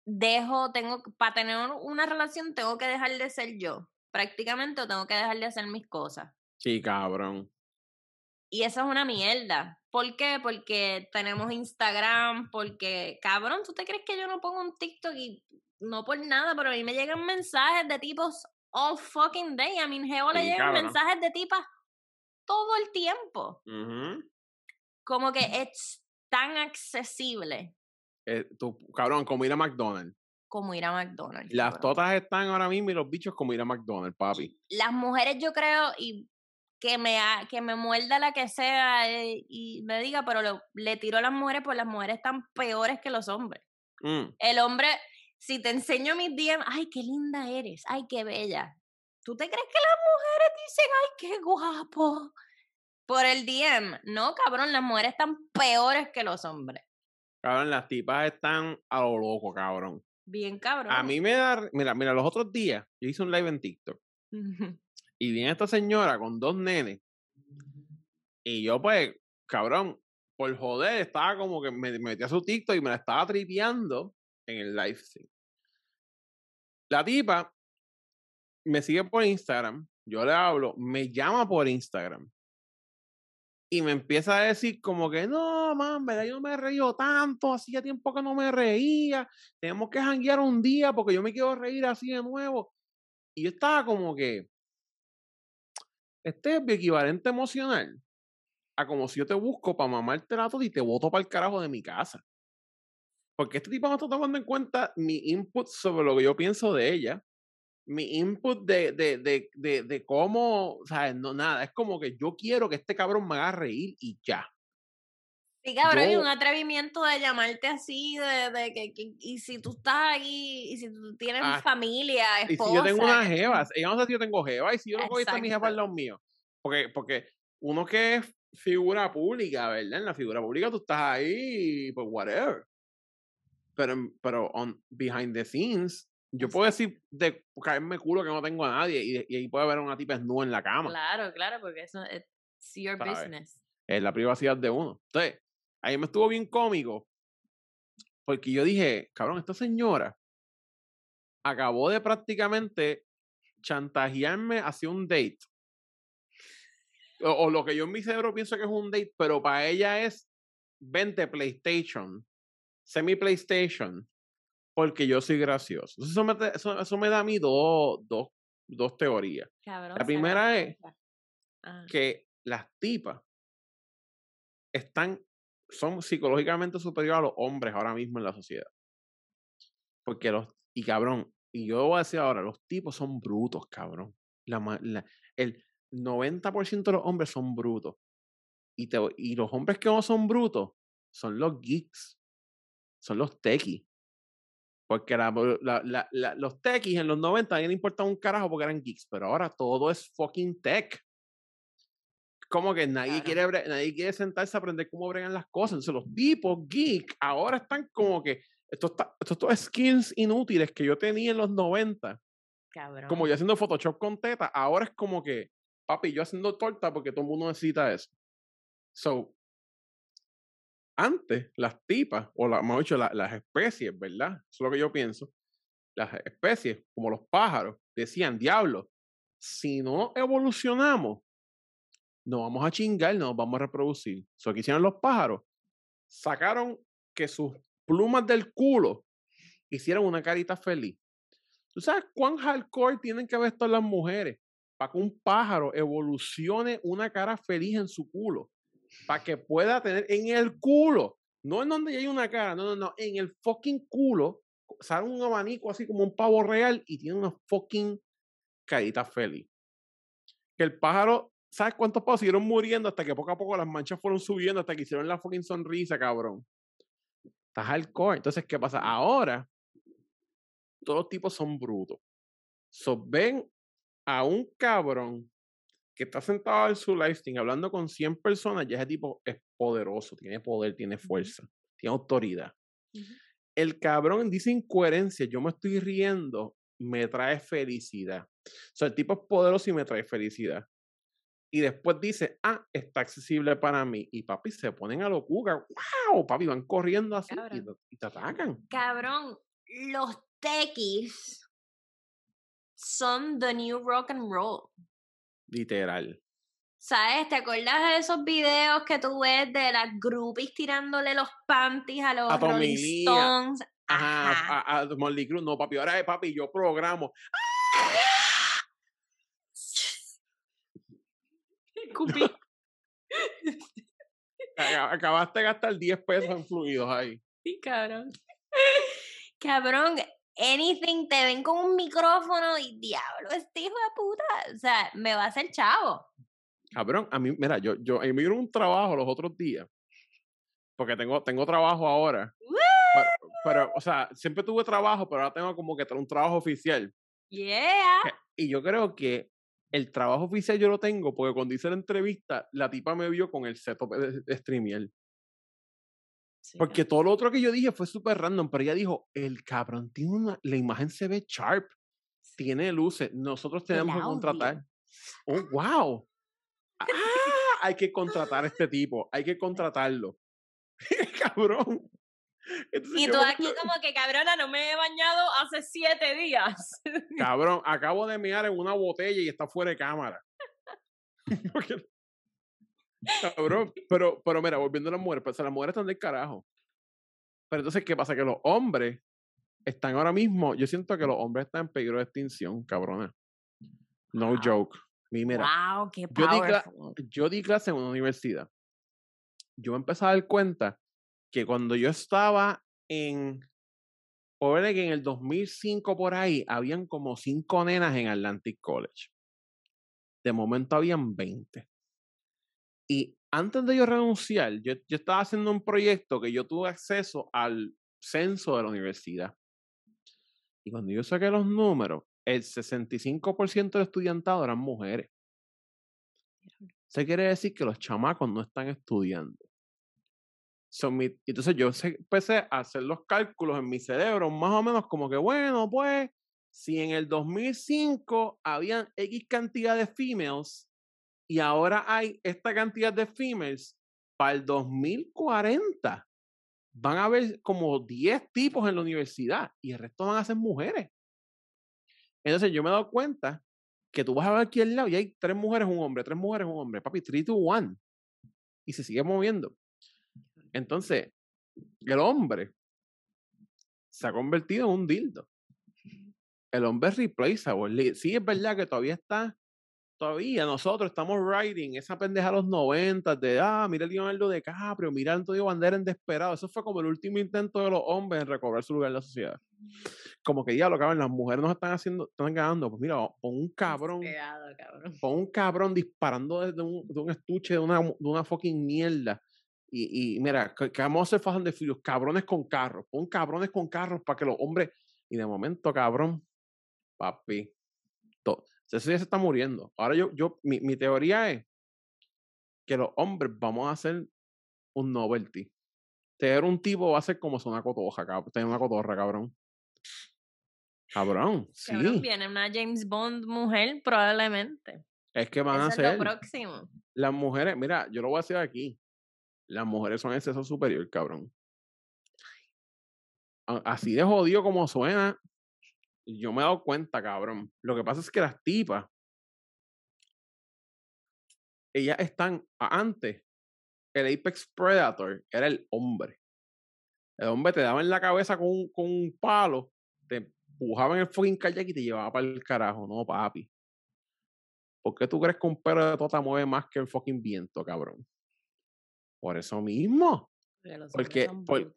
dejo, tengo, para tener una relación tengo que dejar de ser yo, prácticamente, o tengo que dejar de hacer mis cosas. Sí, cabrón. Y eso es una mierda. ¿Por qué? Porque tenemos Instagram, porque, cabrón, ¿tú te crees que yo no pongo un TikTok y no por nada, pero a mí me llegan mensajes de tipos all fucking day. A mi Geo le llegan mensajes de tipas todo el tiempo. Como que *laughs* es tan accesible. Eh, tu, cabrón, como ir a McDonald's. Como ir a McDonald's. Las totas están ahora mismo y los bichos como ir a McDonald's, papi. Las mujeres, yo creo, y que me, que me muerda la que sea eh, y me diga, pero le tiro a las mujeres, pues las mujeres están peores que los hombres. Mm. El hombre, si te enseño mis DM, ay, qué linda eres, ay, qué bella. ¿Tú te crees que las mujeres dicen, ay, qué guapo? Por el DM. No, cabrón, las mujeres están peores que los hombres. Cabrón, las tipas están a lo loco, cabrón. Bien, cabrón. A mí me da, mira, mira, los otros días yo hice un live en TikTok. Y viene esta señora con dos nenes. Y yo, pues, cabrón, por joder, estaba como que me, metí a su TikTok y me la estaba tripeando en el live stream. La tipa me sigue por Instagram, yo le hablo, me llama por Instagram. Y me empieza a decir como que no, man, ¿verdad? Yo no me he reído tanto, hacía tiempo que no me reía, tenemos que janguear un día porque yo me quiero reír así de nuevo. Y yo estaba como que, este es mi equivalente emocional a como si yo te busco para mamarte la todo y te voto para el carajo de mi casa. Porque este tipo no está tomando en cuenta mi input sobre lo que yo pienso de ella, mi input de, de, de, de, de cómo, ¿sabes? No, nada, es como que yo quiero que este cabrón me haga reír y ya. Sí, cabrón, y un atrevimiento de llamarte así, de, de que, y si tú estás ahí, y si tú tienes ah, familia, esposa. Y si yo tengo una jeva, ella no sé si yo tengo jeva, y si yo no cogiste a mi jefa al lado mío. Porque, porque uno que es figura pública, ¿verdad? En la figura pública tú estás ahí, pues whatever. Pero, pero on, behind the scenes, yo puedo decir de caerme culo que no tengo a nadie y, y ahí puede haber una tipa desnuda en la cama. Claro, claro, porque eso es your business. Es la privacidad de uno. Entonces, ahí me estuvo bien cómico porque yo dije, cabrón, esta señora acabó de prácticamente chantajearme hacia un date o, lo que yo en mi cerebro pienso que es un date, pero para ella es vente PlayStation, semi PlayStation, porque yo soy gracioso. Eso me, eso, eso me da a mí dos, dos, dos teorías. la primera es que las tipas están, son psicológicamente superiores a los hombres ahora mismo en la sociedad. Porque los, y cabrón, y yo voy a decir ahora, los tipos son brutos, cabrón. La, la, el, 90% de los hombres son brutos. Y, te, y los hombres que no son brutos son los geeks. Son los techies. Porque la, la, la, los techies en los 90 a nadie le importaba un carajo porque eran geeks. Pero ahora todo es fucking tech. Como que nadie, quiere, nadie quiere sentarse a aprender cómo bregan las cosas. Entonces los tipos geek ahora están como que estos, estos skins inútiles que yo tenía en los 90. Como yo haciendo Photoshop con teta, ahora es como que papi, yo haciendo torta porque todo el mundo necesita eso. So, antes las tipas, o la, mejor dicho, las especies, ¿verdad? Eso es lo que yo pienso. Las especies, como los pájaros, decían, diablo, si no evolucionamos, no vamos a chingar, no vamos a reproducir. Eso que hicieron los pájaros, sacaron que sus plumas del culo hicieron una carita feliz. ¿Tú sabes cuán hardcore tienen que ver todas las mujeres para que un pájaro evolucione una cara feliz en su culo. Para que pueda tener en el culo, no en donde ya hay una cara, no, no, no, en el fucking culo, sale un abanico así como un pavo real y tiene una fucking carita feliz. Que el pájaro, ¿sabes cuántos pájaros siguieron muriendo hasta que poco a poco las manchas fueron subiendo hasta que hicieron la fucking sonrisa, cabrón? Estás hardcore. Entonces, ¿qué pasa? Ahora, todos los tipos son brutos. So, ven a un cabrón que está sentado en su live stream hablando con 100 personas, ya ese tipo es poderoso, tiene poder, tiene fuerza, tiene autoridad. El cabrón dice incoherencia, yo me estoy riendo, me trae felicidad. O sea, el tipo es poderoso y me trae felicidad. Y después dice, ah, está accesible para mí. Y papi, se ponen a locura. ¡Wow! Papi, van corriendo así y, y, te atacan. Cabrón, los techies son the new rock and roll. Literal. ¿Sabes? ¿Te acuerdas de esos videos que tú ves de las groupies tirándole los panties a los Rolling Stones? Ajá, a, a, Molly Cruz. No, papi, ahora es papi, yo programo. *laughs* Acabaste de gastar 10 pesos en fluidos ahí. Sí, cabrón. *laughs* Cabrón, anything, te ven con un micrófono y diablo, este hijo de puta. O sea, me va a hacer chavo. Cabrón, a mí, mira, yo, yo, a mí me dieron un trabajo los otros días. Porque tengo, tengo trabajo ahora. Pero, o sea, siempre tuve trabajo, pero ahora tengo como que un trabajo oficial. Yeah. Y yo creo que el trabajo oficial yo lo tengo porque cuando hice la entrevista, la tipa me vio con el setup de, de streamier. Porque todo lo otro que yo dije fue súper random, pero ella dijo, el cabrón tiene una, la imagen se ve sharp, tiene luces, nosotros tenemos que contratar. Oh, wow. Ah, hay que contratar a este tipo, hay que contratarlo. *laughs* cabrón. y tú aquí como que, cabrona, no me he bañado hace siete días. *laughs* Cabrón, acabo de mear en una botella y está fuera de cámara. *laughs* Cabrón, pero, pero mira, volviendo a las mujeres, pues las mujeres están del carajo. Pero entonces, ¿qué pasa? Que los hombres están ahora mismo, yo siento que los hombres están en peligro de extinción, cabrona. No joke. mira, wow, qué yo, di yo di clase en una universidad. Yo me empecé a dar cuenta que cuando yo estaba en, por que en el 2005 por ahí, habían como cinco nenas en Atlantic College. De momento habían 20. Y antes de yo renunciar, yo, yo estaba haciendo un proyecto que yo tuve acceso al censo de la universidad. Y cuando yo saqué los números, el 65% de estudiantado eran mujeres. Eso quiere decir que los chamacos no están estudiando. entonces yo empecé a hacer los cálculos en mi cerebro, más o menos como que, bueno, pues, si en el 2005 habían X cantidad de females, y ahora hay esta cantidad de females para el 2040. Van a haber como 10 tipos en la universidad y el resto van a ser mujeres. Entonces yo me he dado cuenta que tú vas a ver aquí al lado y hay tres mujeres, un hombre, tres mujeres, un hombre. Papi, 3 to 1. Y se sigue moviendo. Entonces, el hombre se ha convertido en un dildo. El hombre es replaceable. Sí, es verdad que todavía está todavía nosotros estamos writing esa pendeja a los 90 de, ah, mira el Leonardo DiCaprio, mira Antonio Bandera en Desperado. Eso fue como el último intento de los hombres en recobrar su lugar en la sociedad. Como que ya lo cabrón, las mujeres nos están haciendo, están ganando. Pues mira, pon un cabrón, pon un cabrón disparando desde un, de un estuche de una, de una fucking mierda. Y, y mira, que, vamos a hacer Fast de Furious, cabrones con carros, pon cabrones con carros para que los hombres, y de momento, cabrón, papi, todo eso ya se está muriendo. Ahora yo, yo mi, mi teoría es que los hombres vamos a hacer un novelty. Tener un tipo va a ser como una cotorra, cabrón. Tener una cotorra, cabrón. Cabrón, sí. viene una James Bond mujer, probablemente. Es que van a ser. lo próximo. Las mujeres, mira, yo lo voy a decir aquí. Las mujeres son exceso superior, cabrón. Así de jodido como suena, yo me he dado cuenta, cabrón. Lo que pasa es que las tipas, ellas están, antes, el Apex Predator era el hombre. El hombre te daba en la cabeza con un, con un palo, te empujaba en el fucking kayak y te llevaba para el carajo, no, papi. ¿Por qué tú crees que un perro de tota mueve más que el fucking viento, cabrón? Por eso mismo. Porque, por,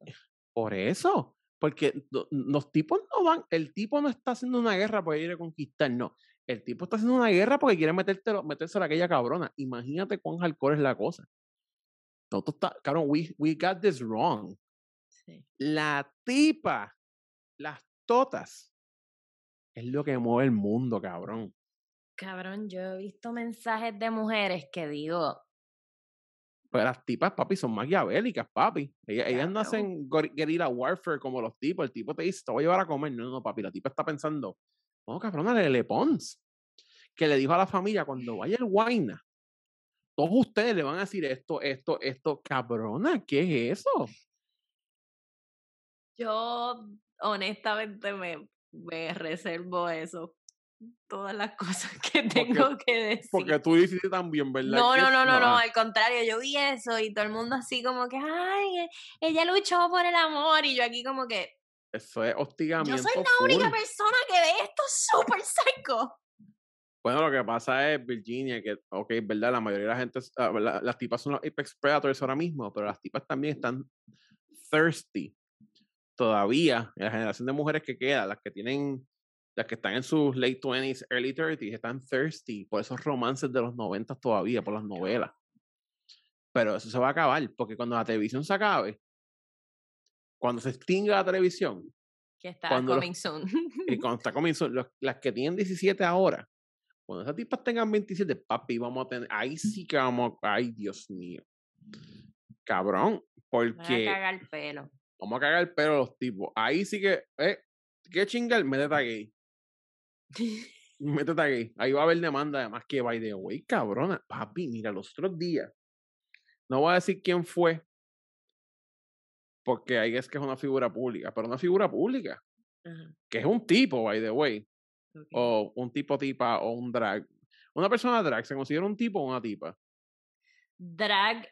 por, eso. Porque los tipos no van, el tipo no está haciendo una guerra porque quiere conquistar, no. El tipo está haciendo una guerra porque quiere meterte, meterse a aquella cabrona. Imagínate cuán hardcore es la cosa. Estás, cabrón, we, we got this wrong. La tipa, las totas, es lo que mueve el mundo, cabrón. Cabrón, yo he visto mensajes de mujeres que digo. Pues las tipas, papi, son maquiavélicas, papi. Ellas, no hacen guerrilla warfare como los tipos. El tipo te dice, te voy a llevar a comer. No, no, papi, la tipa está pensando, no, cabrón, le Pons. Que le dijo a la familia, cuando vaya el Guayna, todos ustedes le van a decir esto, esto, esto. Cabrona, ¿qué es eso? Yo honestamente me, me reservo eso. Todas las cosas *laughs* que tengo que decir. Porque tú dijiste también, ¿verdad? No, no, no, no, no, al contrario, yo vi eso y todo el mundo así como que, ay, e, ella luchó por el amor y yo aquí como que... Eso es hostigamiento. Yo soy la única persona que ve esto súper seco. Bueno, lo que pasa es, Virginia, que, ok, verdad, la mayoría de la gente, ah, las tipas son los apex predators ahora mismo, pero las tipas también están thirsty todavía, la generación de mujeres que queda, las que tienen, las que están en sus late 20s, early 30s, están thirsty por esos romances de los 90 todavía, por las novelas. Pero eso se va a acabar, porque cuando la televisión se acabe, cuando se extinga la televisión, que está coming soon. Y *laughs* cuando está coming soon, las que tienen 17 ahora, cuando esas tipas tengan 27, papi, vamos a tener, ahí sí que vamos, ay Dios mío. Cabrón, porque... a cagar el pelo. Vamos a cagar el pelo a los tipos. Ahí sí que, eh, ¿qué chingal? Métete aquí. *laughs* *laughs* Métete aquí. Ahí va a haber demanda, además que by the way, cabrona. Papi, mira, los otros días. No voy a decir quién fue, porque ahí es que es una figura pública, pero una figura pública, que es un tipo, by the way, o un tipo tipa o un drag. Una persona drag, ¿se considera un tipo o una tipa? Drag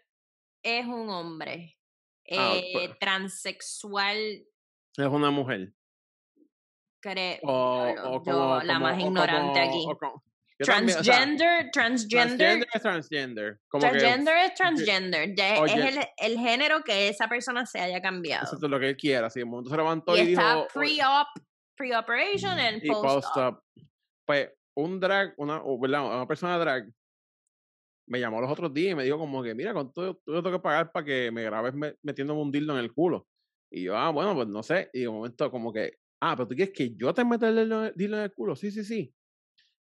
es un hombre. Ah, eh, pues transexual. Es una mujer. Creo. O, yo, la más ignorante aquí. transgender, transgender. es transgender. transgender es transgender. es el, el, género que esa persona se haya cambiado. Eso es lo que él quiera. Si el mundo se levantó y, y está pre-op, pre-operation y post-op. pues un drag, una, una persona drag me llamó los otros días y me dijo como que, mira, con todo, yo tengo que pagar para que me grabes metiéndome un dildo en el culo. Y yo, ah, bueno, pues no sé. Y de momento como que, ah, pero tú quieres que yo te meta el dildo en el culo. Sí, sí, sí.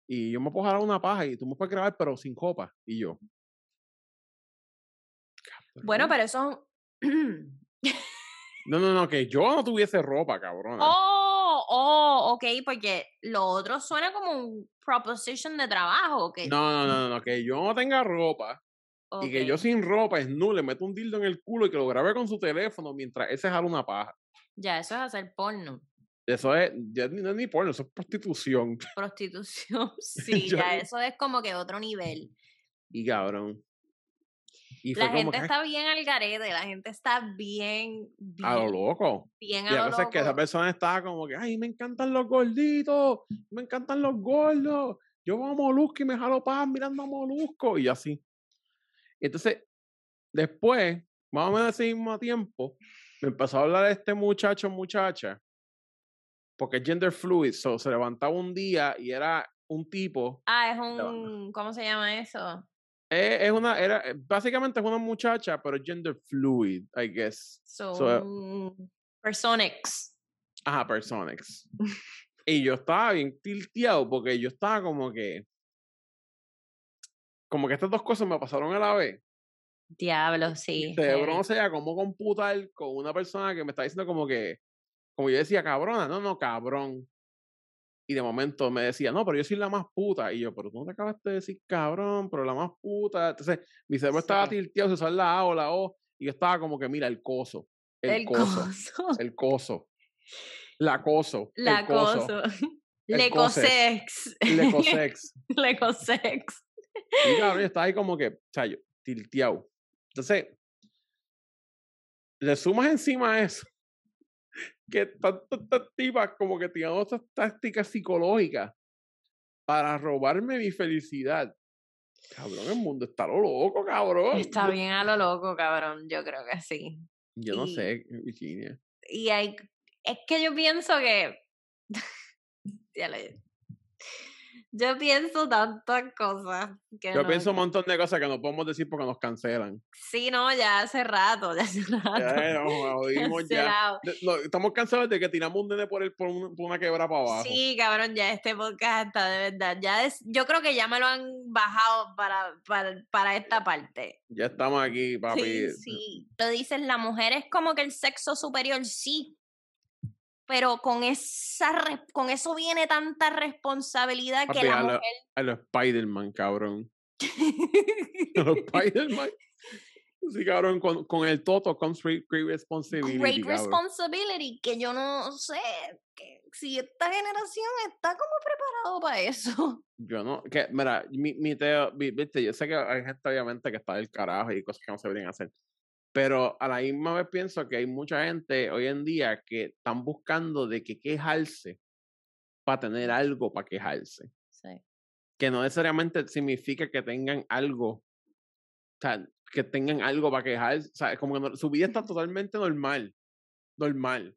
Y yo me puedo jalar una paja y tú me puedes grabar, pero sin copa. Y yo. Bueno, pero eso. *clears throat* no, no, no, que yo no tuviese ropa, cabrón. Oh, oh, ok, porque lo otro suena como un proposition de trabajo. que No, no, no, no, que yo no tenga ropa y que yo sin ropa es no, le meto un dildo en el culo y que lo grabe con su teléfono mientras ese jala una paja. Ya, eso es hacer porno. Eso es, ya no es ni porno, eso es prostitución. *laughs* Prostitución, *laughs* sí, ya eso es como que otro nivel. Y cabrón la gente está bien al garete, la gente está bien, a lo loco. Bien a y a veces que esa persona está como que, ay, me encantan los gorditos, me encantan los gordos. Yo voy a Molusco y me jalo paz mirando a Molusco y así. Entonces, después, más o menos ese mismo tiempo, me empezó a hablar de este muchacho, muchacha, porque es gender fluid, so, se levantaba un día y era un tipo. Ah, es un, ¿cómo se llama eso? Es, es, una, era, eh, básicamente es una muchacha, pero gender fluid, I guess. So, so Personics. Ajá, Personics. y yo estaba bien tilteado porque yo estaba como que. Como que estas dos cosas me pasaron a la vez. Diablo, sí. cerebro no sabía cómo computar con una persona que me está diciendo como que. Como yo decía, cabrona, no, no, cabrón. Y de momento me decía, no, pero yo soy la más puta. Y yo, pero tú no te acabas de decir cabrón, pero la más puta. Entonces, mi cerebro estaba tilteado, se usaba la A o la O. Y yo estaba como que, mira, el coso. El, coso, El coso. La coso. La *laughs* el coso. Lecosex. *laughs* Lecosex. Lecosex. Y claro, yo *laughs* estaba ahí como que, o sea, yo, tilteado. Entonces, le sumas encima a eso que tantas tipas como que tienen otras tácticas psicológicas para robarme mi felicidad. Cabrón, el mundo está lo loco, cabrón. Está bien a lo loco, cabrón. Yo creo que sí. Yo no sé, Virginia. Y hay. Es que yo pienso que. *laughs* ya le yo pienso tantas cosas. Que Yo pienso un montón de cosas que no podemos decir porque nos cancelan. Sí, no, ya hace rato, ya hace rato. Ya, nos *laughs* jodimos ya. No, estamos cansados de que tiramos un nene por, el, por, una quebra para abajo. Sí, cabrón, ya este podcast está de verdad. Ya es, yo creo que ya me lo han bajado para, para, para esta parte. Ya estamos aquí, papi. Sí, sí. Lo dices, la mujer es como que el sexo superior, sí, pero con esa con eso viene tanta responsabilidad que la mujer... A los Spider-Man, cabrón. a los *laughs* Spider-Man. Sí, cabrón, con, con el Toto comes great, responsibility. Great responsibility, que yo no sé que si esta generación está como preparado para eso. Yo no, que, mira, mi, mi teo, viste, yo sé que hay gente obviamente que está del carajo y cosas que no se deberían hacer, pero a la misma vez pienso que hay mucha gente hoy en día que están buscando de que quejarse para tener algo para quejarse. Sí. Que no necesariamente significa que tengan algo, o sea, que tengan algo para quejarse. O sea, como que su vida está *laughs* totalmente normal. Normal.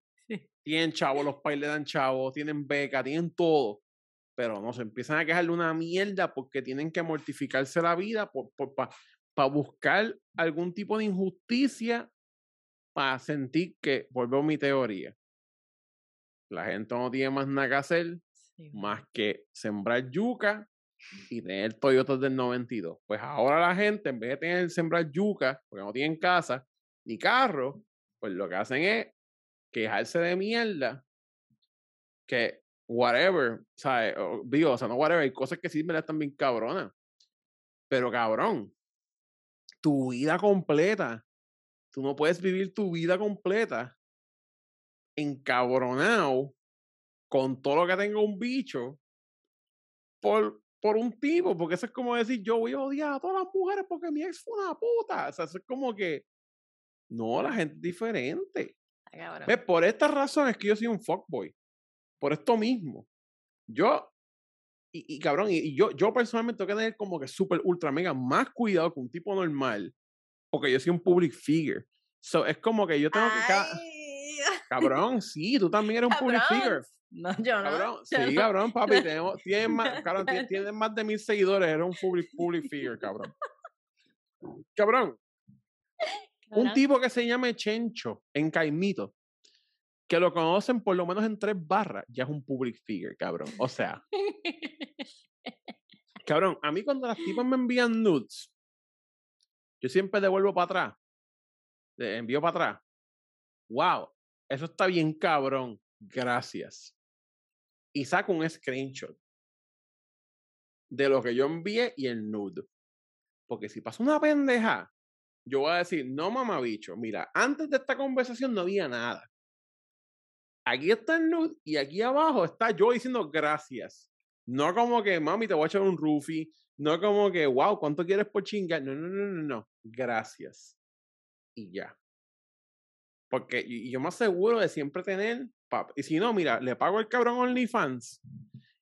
Tienen chavo, los pais le dan chavo, tienen beca, tienen todo. Pero no se empiezan a quejar de una mierda porque tienen que mortificarse la vida por, por, para buscar algún tipo de injusticia para sentir que, vuelvo a mi teoría, la gente no tiene más nada que hacer más que sembrar yuca y tener Toyotas del 92. Pues ahora la gente, en vez de tener sembrar yuca, porque no tienen casa ni carro, pues lo que hacen es quejarse de mierda, que whatever, ¿sabes? Digo, o sea, no whatever, hay cosas que sí me la están bien cabronas. Pero cabrón, tu vida completa. Tú no puedes vivir tu vida completa encabronado con todo lo que tenga un bicho por, por un tipo, porque eso es como decir, yo voy a odiar a todas las mujeres porque mi ex fue una puta. O sea, eso es como que, no, la gente es diferente. Por esta razón es que yo soy un fuckboy. Por esto mismo. Yo y, cabrón, y, yo, yo personalmente tengo que tener como que súper, ultra, mega más cuidado que un tipo normal, porque yo soy un public figure. So, es como que yo tengo que. Cabrón, sí, tú también eres un public figure. No, yo no. Cabrón, sí, cabrón, papi, *laughs* tenemos, tienes, más, cabrón, tienes más de mil seguidores, eres un public, public figure, cabrón. Cabrón. Un tipo que se llame Chencho en Caimito que lo conocen por lo menos en tres barras, ya es un public figure, cabrón. O sea, cabrón, a mí cuando las tipas me envían nudes, yo siempre devuelvo para atrás, envío para atrás. Wow, eso está bien, cabrón. Gracias. Y saco un screenshot de lo que yo envié y el nude. Porque si pasa una pendeja, yo voy a decir, no mamabicho, mira, antes de esta conversación no había nada aquí está el nude y aquí abajo está yo diciendo gracias. No como que, mami, te voy a echar un roofie. No como que, wow, ¿cuánto quieres por chingar? No, no, no, no, no. Gracias. Y ya. Porque yo me aseguro de siempre tener. Y si no, mira, le pago el cabrón OnlyFans.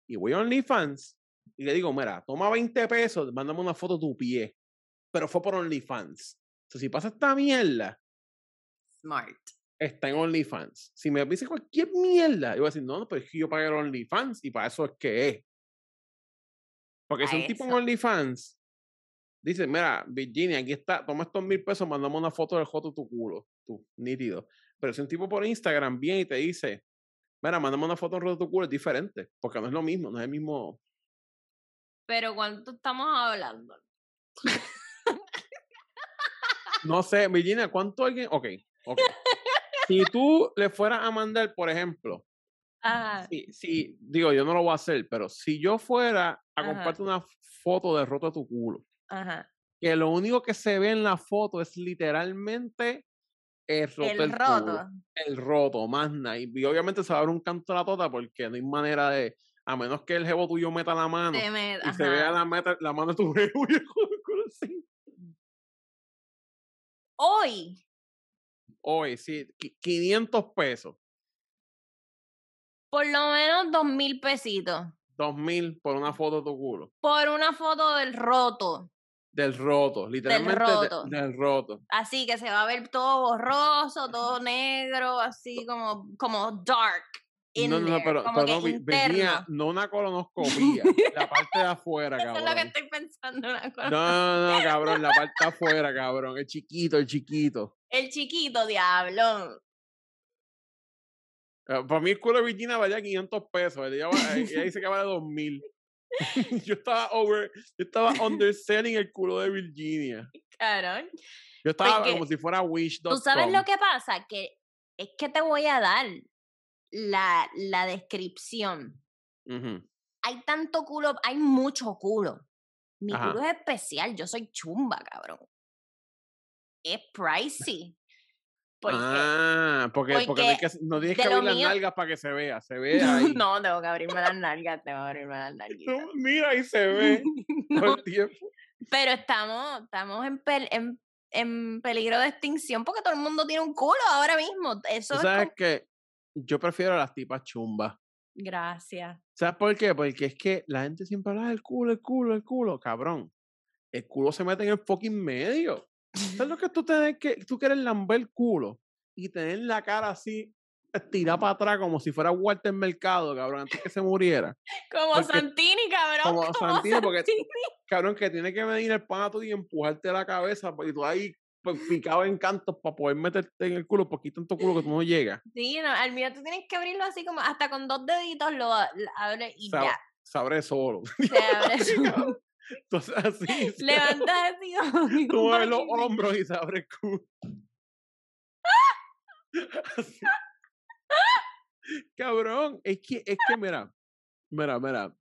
Y voy a OnlyFans. Y le digo, mira, toma 20 pesos, mándame una foto de tu pie. Pero fue por OnlyFans. Entonces, si pasa esta mierda. Smart está en OnlyFans. Si me dice cualquier mierda, yo voy a decir, no, no, pero es que yo pagué el OnlyFans y para eso es que es. Porque si un tipo en OnlyFans dice, mira, Virginia, aquí está, toma estos mil pesos, mandamos una foto del joto tu culo, tú, nítido. Pero si un tipo por Instagram viene y te dice, mira, mandame una foto del de tu culo, es diferente, porque no es lo mismo, no es el mismo. Pero ¿cuánto estamos hablando? *laughs* no sé, Virginia, ¿cuánto alguien? Ok, ok si tú le fueras a mandar, por ejemplo, Si, digo, yo no lo voy a hacer, pero si yo fuera a comprarte una foto de roto de tu culo, que lo único que se ve en la foto es literalmente el roto. El roto. el roto, más nada. Y, obviamente se va a ver un canto de la tota porque no hay manera de, a menos que el jevo tuyo meta la mano y se vea la, la mano de tu *laughs* jevo y el Hoy, hoy, sí, 500 pesos. Por lo menos dos mil pesitos. Dos mil por una foto de tu culo. Por una foto del roto. Del roto, literalmente de- roto. del roto. Así que se va a ver todo borroso, todo negro, así como, como dark. In No, no, there, pero, como pero que no, venía, no una colonoscopía, *laughs* la parte de afuera, Eso cabrón. es lo que estoy pensando. Una cosa. No, no, no, cabrón, la parte de afuera, cabrón. El chiquito, el chiquito. El chiquito, diablo. Eh, Para mí el culo de Virginia valía 500 pesos. Ella, va- ella dice que vale 2000. *laughs* yo estaba over, yo estaba underselling el culo de Virginia. *laughs* Cabrón. Yo estaba Porque como si fuera Wish.com. ¿Tú sabes lo que pasa? Que es que te voy a dar la, la descripción. Hay tanto culo, hay mucho culo. Mi Ajá. culo es especial, yo soy chumba, cabrón. Es pricey. Porque Ah, porque, porque, no, hay porque que- no tienes que abrir las mío- nalgas para que se vea. Se *laughs* ve ahí. no, tengo que abrirme las nalgas, tengo que abrirme las nalguitas. No, *laughs* Mira, ahí se ve *laughs* todo No, el tiempo. pero estamos, estamos en, pel- en, en peligro de extinción porque todo el mundo tiene un culo ahora mismo. Eso Tú es sabes como- que yo prefiero a las tipas chumbas. Gracias. ¿Sabes por qué? Porque es que la gente siempre habla del culo, el culo, el culo. Cabrón. El culo se mete en el fucking medio. ¿Sabes lo *laughs* que tú tienes que, tú quieres lamber el culo y tener la cara así estirada para atrás como si fuera Walter Mercado, cabrón, antes que se muriera? Como Porque- Santini, cabrón. como Santini, porque- Santini. Cabrón, que tiene que venir el pana tuyo y empujarte la cabeza pues, y tú ahí picado en cantos para poder meterte en el culo porque hay tanto culo que tú no llegas. Sí, no, al mío tú tienes que abrirlo así como hasta con dos deditos lo, lo abres y ya. Sabré solo. Se abre su- *laughs* *laughs* Entonces así. *laughs* se- Levantas así Tú mueves los hombros y se abre el culo. Así. Cabrón, es que, es que, mira, mira, mira.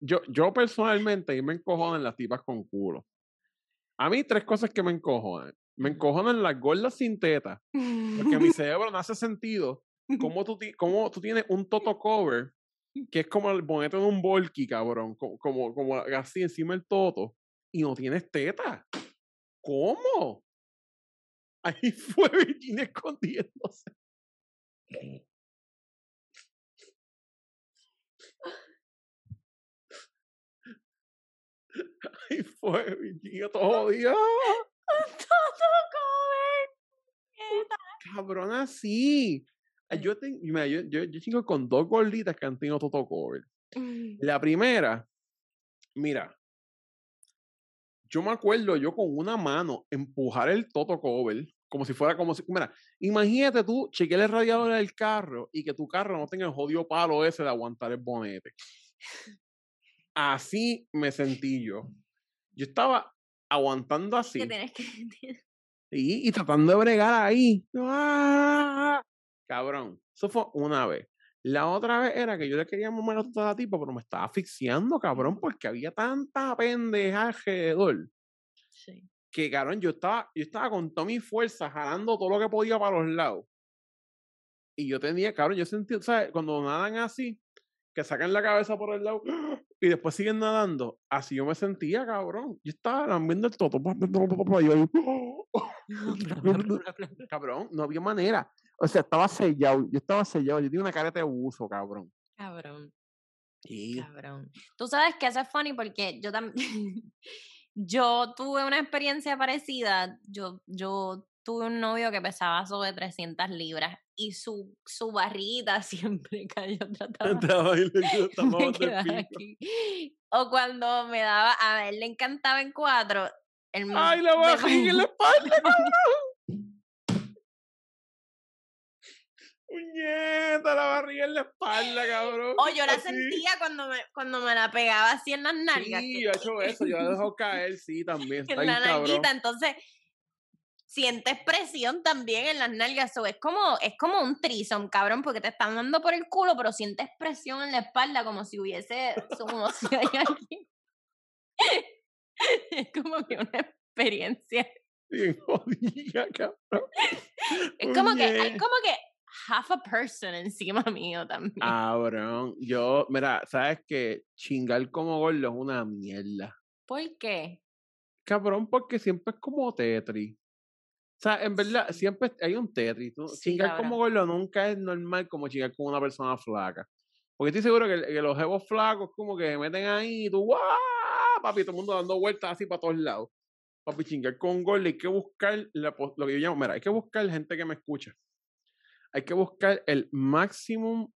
Yo, yo personalmente me encojonan las tipas con culo. A mí tres cosas que me encojonan. Me encojonan las gordas sin teta, porque mi *laughs* cerebro no hace sentido cómo tú, cómo tú tienes un *laughs* toto cover que es como el bonete de un volky, cabrón, co- como, como así encima del toto, y no tienes teta. ¿Cómo? Ahí *laughs* fue Virginia escondiéndose. *laughs* Ahí fue Virginia todo jodida. Así. Ah, Yo, te- mira, yo, yo, yo chingo con dos gorditas que han tenido toto cover. La primera, mira, yo me acuerdo yo con una mano empujar el toto cover, como si fuera como si, mira, imagínate tú chequear el radiador del carro y que tu carro no tenga el jodido palo ese de aguantar el bonete. Así me sentí yo. Yo estaba aguantando así Que que y, y tratando de bregar ahí. ¡Ah! Cabrón, eso fue una vez. La otra vez era que yo le quería mamar a toda la tipa, pero me estaba asfixiando, cabrón, porque había tanta pendeja alrededor. Sí. Que, cabrón, yo estaba, yo estaba con toda mi fuerza jalando todo lo que podía para los lados. Y yo tenía, cabrón, yo sentí, ¿sabes? Cuando nadan así, que sacan la cabeza por el lado y después siguen nadando, así yo me sentía, cabrón. Yo estaba lambiendo el toto. cabrón, no había manera. O sea, estaba sellado. Yo estaba sellado. Yo tenía una careta de uso, cabrón. Cabrón. Cabrón. Tú sabes que eso es funny porque yo también. *laughs* yo tuve una experiencia parecida. Yo, yo tuve un novio que pesaba sobre 300 libras y su, su barriguita *laughs* siempre cayó. Trataba. *laughs* O cuando me daba. A él le encantaba en cuatro. El ¡Ay, la barriga en la *laughs* espalda, cabrón! ¡Puñeta, la barriga en la espalda, cabrón! O yo la Así. sentía cuando me, cuando me la pegaba así en las nalgas. Sí, yo he hecho eso, yo la he dejado caer, sí, también. Está en la nalguita, entonces sientes presión también en las nalgas, so, es como es como un trison, cabrón, porque te están dando por el culo, pero sientes presión en la espalda como si hubiese hay *laughs* alguien. *laughs* es como que una experiencia. Bien jodida, cabrón. *laughs* Es como que hay como que half a person encima mío también. Cabrón, yo, mira, sabes que chingar como gordo es una mierda. ¿Por qué? Cabrón, porque siempre es como Tetris. O sea, en verdad, siempre hay un tú- Sí, chingar como cabrón. gordo nunca es normal como chingar con una persona flaca. Porque estoy seguro que, que los jevos flacos como que meten ahí y tú, ¡guau! Papi, todo el mundo dando vueltas así para todos lados. Papi, chingar con gol, hay que buscar la, lo que yo llamo, mira, hay que buscar gente que me escucha. Hay que buscar el maximum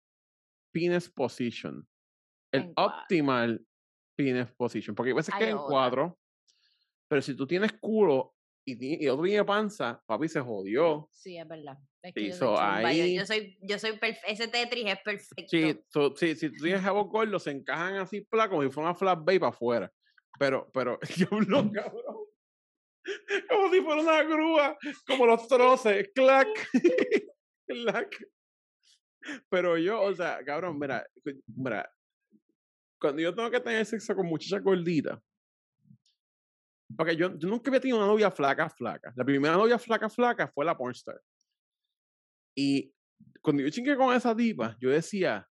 penis position. El En cuatro. optimal penis position. Porque a veces Hay que en cuatro, pero si tú tienes culo y, y otro tiene panza, papi se jodió. Sí, es verdad. Es Sí, que yo soy so, yo- ahí- yo, soy, yo soy ese Tetris es perfecto. Sí, so- sí, si tú tienes jabos gordos, se encajan así, pla, como si fuera una flat bay para afuera. Pero, pero, *laughs* diablo, *laughs* cabrón. Como si fuera una grúa, como los troces, clac, *laughs* clac. Pero yo, o sea, cabrón, mira, mira, cuando yo tengo que tener sexo con muchachas gorditas, porque yo, yo nunca había tenido una novia flaca, flaca. La primera novia flaca, flaca fue la pornstar. Y cuando yo chingué con esa tipa, yo decía,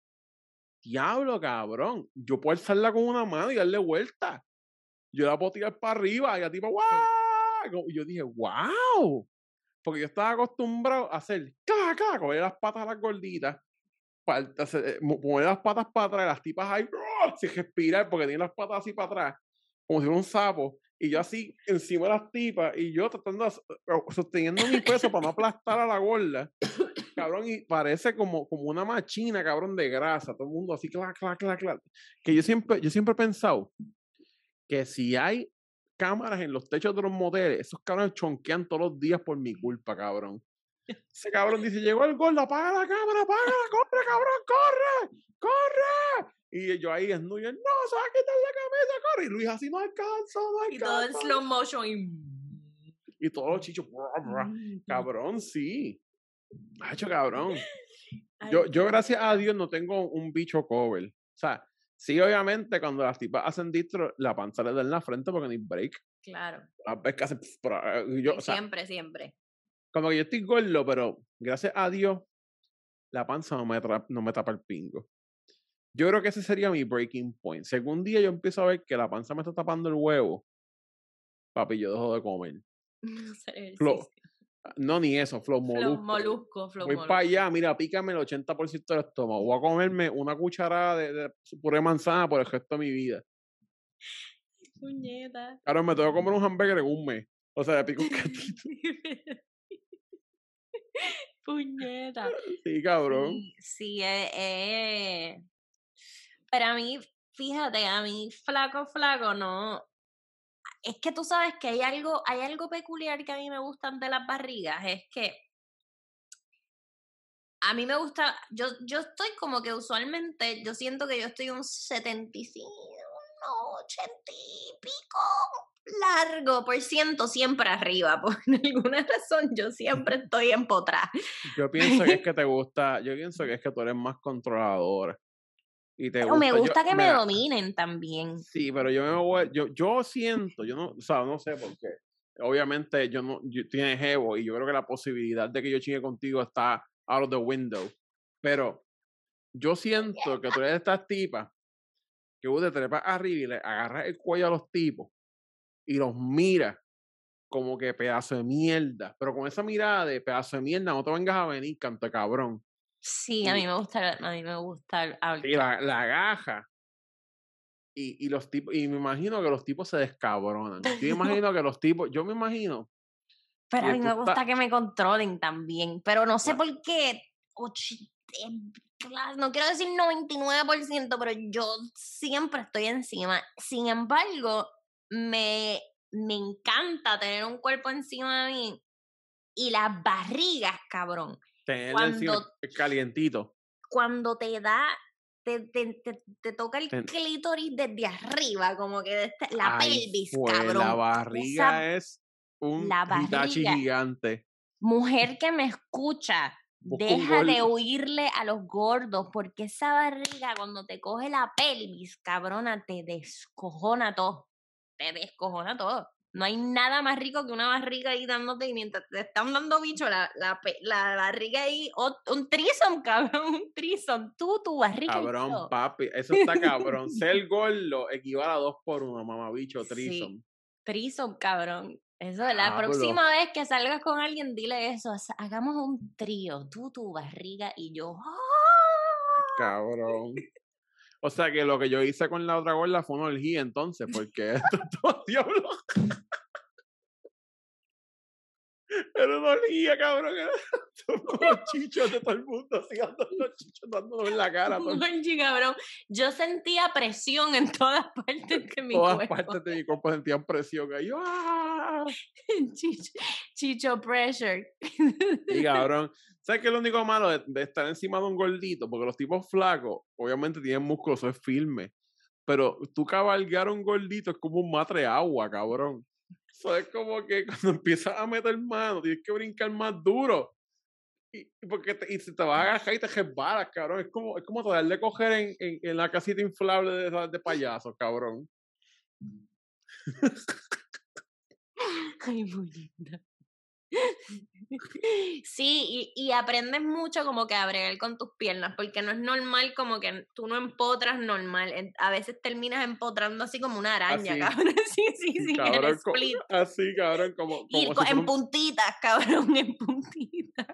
diablo, cabrón, yo puedo alzarla con una mano y darle vuelta. Yo la puedo tirar para arriba y la tipa, ¡guau! Y yo dije, ¡wow! Porque yo estaba acostumbrado a hacer, ¡ca, ca! Coger las patas a las gorditas, eh, mover las patas para atrás, las tipas ahí, ¡ah! sin respirar, porque tienen las patas así para atrás, como si fuera un sapo, y yo así encima de las tipas, y yo tratando, o- sosteniendo mi peso para no aplastar a la gorda, cabrón, y parece como, como una machina, cabrón, de grasa, todo el mundo así, clac, clac, clac, clac. Que yo siempre, yo siempre he pensado que si hay cámaras en los techos de los moteles, esos cabrones chonquean todos los días por mi culpa, cabrón. Ese cabrón dice, llegó el gordo, apaga la cámara, apágala, corre, cabrón, corre, corre. Y yo ahí él, no, se va a quitar la camisa, corre. Y Luis así, no alcanza, no Y todo en alcanza. slow motion y... Y todos los chichos, cabrón, sí. Hacho, cabrón. *laughs* Yo, yo, gracias a. Dios, no tengo un bicho cover. O sea, sí, obviamente, cuando las tipas hacen distro, la panza le da en la frente porque ni break. Claro. Las ves que hacen. yo, Sí, o sea, siempre, siempre. como que yo estoy gordo, pero gracias a Dios, la panza no me, no me tapa el pingo. Yo creo que ese sería mi breaking point. Si algún día yo empiezo a ver que la panza me está tapando el huevo, papi, yo dejo de comer. *laughs* Hacer Flo, ejercicio. No, ni eso, flow Flow molusco. molusco, flow Voy molusco. para allá, mira, pícame el 80% del estómago. Voy a *laughs* comerme una cucharada de, de puré de manzana por el resto de mi vida. *laughs* Puñeta. Claro, me tengo que comer un hamburger en un mes. O sea, le pico un catito. Puñeta. Sí, cabrón. Sí, sí, eh, eh, Para mí, fíjate, a mí flaco, flaco, no. Es que tú sabes que hay algo, hay algo peculiar que a mí me gustan de las barrigas, es que a mí me gusta, yo, yo estoy como que usualmente, yo siento que yo estoy un 75, no, 80 y pico largo por ciento siempre arriba, *laughs* por alguna razón yo siempre *laughs* estoy empotrada. Yo pienso que es que te *laughs* gusta, yo pienso que es que tú eres más controladora. Y te Pero me yo- gusta que me mira, dominen también. Sí, pero yo me voy, yo, yo siento, yo no, o sea, no sé por qué. Obviamente yo no, yo, tienes Evo y yo creo que la posibilidad de que yo chingue contigo está out of the window. Pero yo siento que tú eres de estas tipas que vos te trepas arriba y le agarras el cuello a los tipos y los miras como que pedazo de mierda. Pero con esa mirada de pedazo de mierda no te vengas a venir, canto de cabrón. Sí, a mí me gusta, a mí me gusta. Y la, la agaja. Y, y los tipos, y me imagino que los tipos se descabronan. Yo me *laughs* imagino que los tipos, yo me imagino, Pero a mí me gusta que me controlen también. Pero no sé por qué. cla- No quiero decir 99%, pero yo siempre estoy encima. Sin embargo, me, me encanta tener un cuerpo encima de mí. Y las barrigas, cabrón. Tenerlo encima, calientito. Cuando te da, te, te, te- te toca el Ten- clítoris desde arriba, como que desde la Ay, pelvis, fue, cabrón. La barriga es un la barriga. gigante. Mujer que me escucha, deja de huirle a los gordos, porque esa barriga cuando te coge la pelvis, cabrona, te descojona todo. Te descojona todo. No hay nada más rico que una barriga ahí dándote y mientras te están dando bicho la, la, la barriga ahí, un trison, *laughs* cabrón, un trison. Tú, tu barriga. Cabrón, papi, eso *laughs* está cabrón. Ser gordo equivale a dos por uno, mamabicho, Sí. trison. Trison, cabrón. Eso, la Diablo. próxima vez que salgas con alguien, dile eso. ha- Hagamos un trío. Tú, tu barriga y yo. ¡ah! Cabrón. O sea que lo que yo hice con la otra gorda fue una orgía entonces, porque *laughs* esto todo diablo. Era una orgía, cabrón. Era *laughs* los chichos de todo el mundo, así los chichos dándonos en la cara. *laughs* Oye, cabrón. Yo sentía presión en todas partes de mi Todas cuerpo. partes de mi cuerpo sentían presión. ahí, ¡ah! Chicho, chicho pressure. Y cabrón, ¿sabes qué es lo único malo de, estar encima de un gordito? Porque los tipos flacos, obviamente tienen músculos, es firme. Pero tú cabalgar un gordito es como un matre agua, cabrón. Eso es como que *laughs* cuando empiezas a meter mano, tienes que brincar más duro. Y, porque te, y si te vas a agachar y te resbalas, cabrón. Es como, es como tratar de coger en, en, la casita inflable de, de payasos, cabrón. *laughs* Ay, bonita. Sí, y, y aprendes mucho como que a bregar con tus piernas, porque no es normal como que tú no empotras normal. A veces terminas empotrando así como una araña, Así. cabrón. *laughs* Sí, sí, sí, en split. así, cabrón, como, si en un- puntitas, *laughs* cabrón, en puntitas.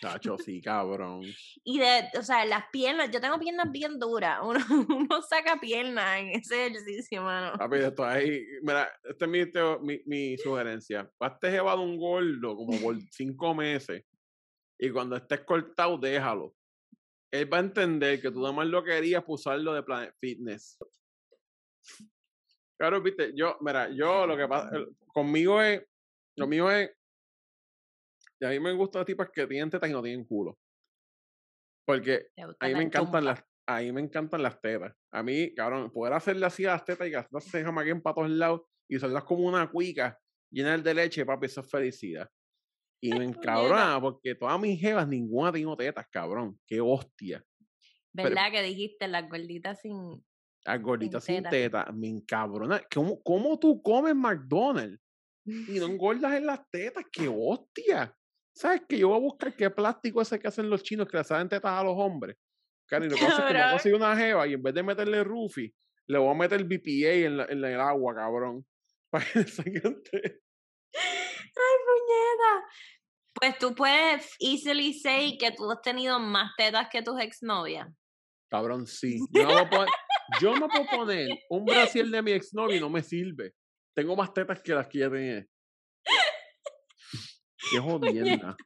Tacho, sí, cabrón. Y de, o sea, las piernas, yo tengo piernas bien duras. Uno, *laughs* uno saca piernas en ese ejercicio, mano. Papi, esto ahí, mira, esta es mi, teo- mi, mi sugerencia. Hazte llevado un gordo como por cinco meses y cuando estés cortado, déjalo. Él va a entender que tú nada más lo querías para usarlo de Planet Fitness. Claro, viste, yo, mira, yo lo que pasa, conmigo es, lo mío es, y a mí me gustan las tipas que tienen tetas y no tienen culo. Porque a mí me encantan las a mí me encantan las tetas. A mí, cabrón, poder hacerle así a las tetas y se jamaguen para todos lados y usarlas como una cuica, llenar de leche, papi, eso es felicidad. Y me encabrona porque todas mis jevas, ninguna tengo tetas, cabrón. Qué hostia. pero- ¿Verdad que dijiste las gorditas sin. Las gorditas sin tetas. tetas, me encabrona. ¿Cómo, ¿Cómo tú comes McDonald's y no *laughs* engordas en las tetas? ¡Qué hostia! ¿Sabes que Yo voy a buscar qué plástico ese que hacen los chinos que le salen tetas a los hombres. Claro, y lo que pasa es que me voy a Cabrón. conseguir una jeva y en vez de meterle Rufi, le voy a meter BPA en, la- en el agua, cabrón. *laughs* Para que tetas. ¡Ay, puñeta! Pues tú puedes easily say que tú has tenido más tetas que tus exnovias. Cabrón, sí. Yo no, *laughs* yo no puedo poner un brasil de mi exnovio y no me sirve. Tengo más tetas que las que ya tenía. Qué jodienda.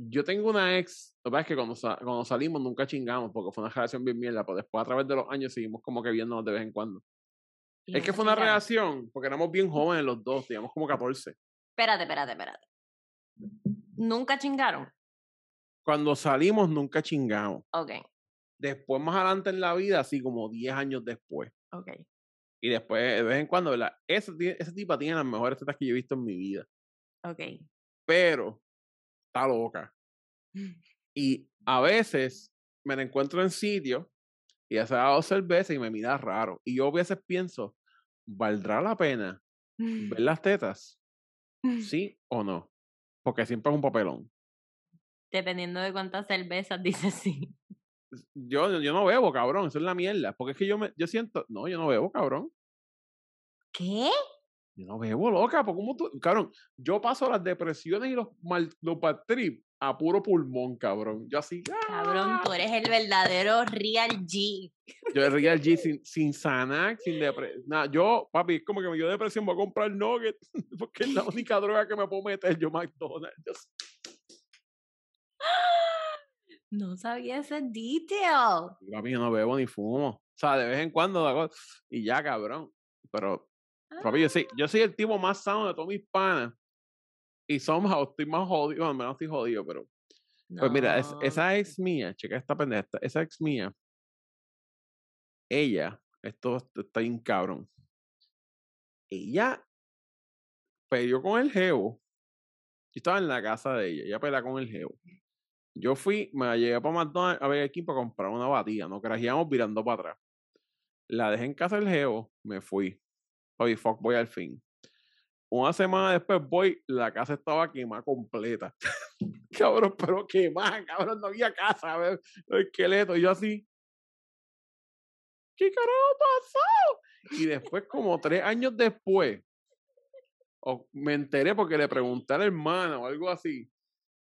Yo tengo una ex, la verdad es que cuando, cuando salimos nunca chingamos porque fue una relación bien mierda, pero después a través de los años seguimos como que viéndonos de vez en cuando. Es que fue una relación, porque éramos bien jóvenes los dos, teníamos como 14. Espérate, espérate, espérate. ¿Nunca chingaron? Cuando salimos nunca chingamos. Ok, Después más adelante en la vida, así como 10 años después. ok. Y después, de vez en cuando, ¿verdad? Esa, esa tipa tiene las mejores tetas que yo he visto en mi vida. Ok. Pero está loca. Y a veces me la encuentro en sitio y ya se ha dado cerveza y me mira raro. Y yo a veces pienso, ¿valdrá la pena ver *laughs* las tetas? ¿Sí o no? Porque siempre es un papelón. Dependiendo de cuántas cervezas, *laughs* dice sí. Yo, yo no bebo, cabrón. Eso es la mierda. Porque es que yo me, yo siento, no, yo no bebo, cabrón. ¿Qué? Yo no bebo, loca. ¿por ¿Cómo tú? Cabrón, yo paso las depresiones y los, mal, los bad trip a puro pulmón, cabrón. Yo así, Cabrón, tú ¡ah! eres el verdadero real G. Yo el G *laughs* sin, sin Xanax, sin depresión. Nada, yo, papi, es como que me dio depresión, voy a comprar nuggets, *laughs* porque es la única droga que me puedo meter yo McDonald's. No sabía ese detail. Papi, yo no bebo ni fumo. O sea, de vez en cuando hago, y ya, cabrón. Pero, papi, yo, sí, yo soy el tipo más sano de todos mis panas. Y somehow estoy más jodido, bueno, no estoy jodido, pero Pues mira, es- esa ex mía, checa esta pendeja, esa ex mía, ella, esto est- está bien cabrón. Ella peleó con el geo. Yo estaba en la casa de ella, ella peleó con el geo. Yo fui, me llevé para McDonald's a ver aquí para comprar una batida, nos crajíamos virando para atrás. La dejé en casa del geo, me fui. Oye, fuck, voy al fin. Una semana después voy, la casa estaba quemada completa. *laughs* cabrón, pero quemada, cabrón, no había casa, a ver, el esqueleto, y yo así. ¿Qué carajo pasó? Y después, como tres años después, me enteré porque le pregunté a la hermana o algo así,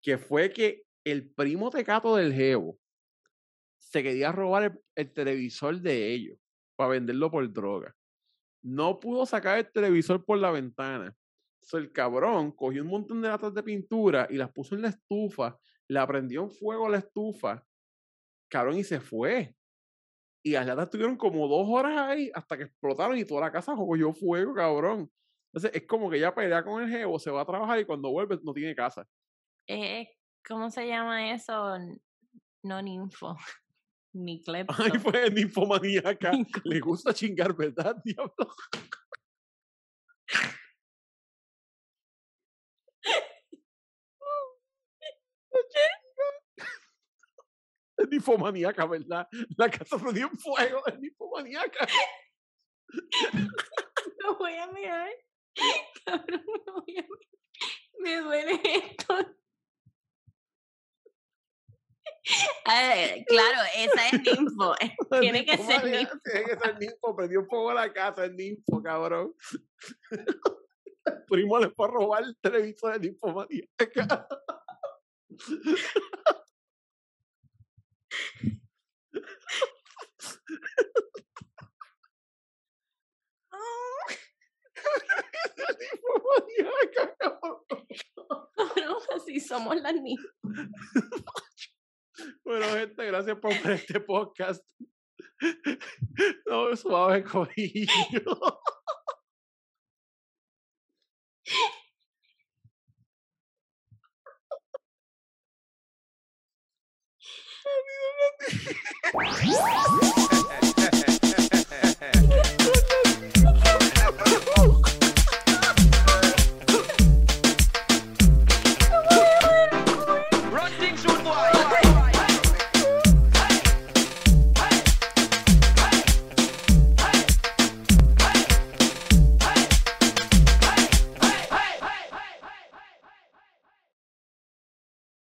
que fue que el primo tecato del Jevo se quería robar el, el televisor de ellos para venderlo por droga. No pudo sacar el televisor por la ventana. So, el cabrón cogió un montón de latas de pintura y las puso en la estufa, le prendió en fuego a la estufa, cabrón, y se fue. Y las latas estuvieron como dos horas ahí hasta que explotaron y toda la casa cogió fuego, cabrón. Entonces es como que ya pelea con el jevo, se va a trabajar y cuando vuelve no tiene casa. ¿Cómo se llama eso? No ninfo. Ni *laughs* clepto. Ay, fue *laughs* ninfomaníaca. Le gusta chingar, ¿verdad, diablo? Es ninfomaníaca, ¿verdad? La casa prendió en fuego, es ninfomaníaca. *laughs* No voy a mirar. Cabrón, no voy a mirar. Me duele esto. Ay, claro, esa es ninfo. *laughs* Tiene que ser Ninfomanía- ninfo. Tiene que ser ninfo, prendió fuego a la casa, es ninfo, cabrón. El *laughs* primo le fue a robar el televisor de. Ninfomaníaca, cabrón. Cabrón, así somos las ninfas. *laughs* Bueno, gente, gracias por este podcast. *laughs* No, suave, corillo. *laughs* A mí me lo- *laughs*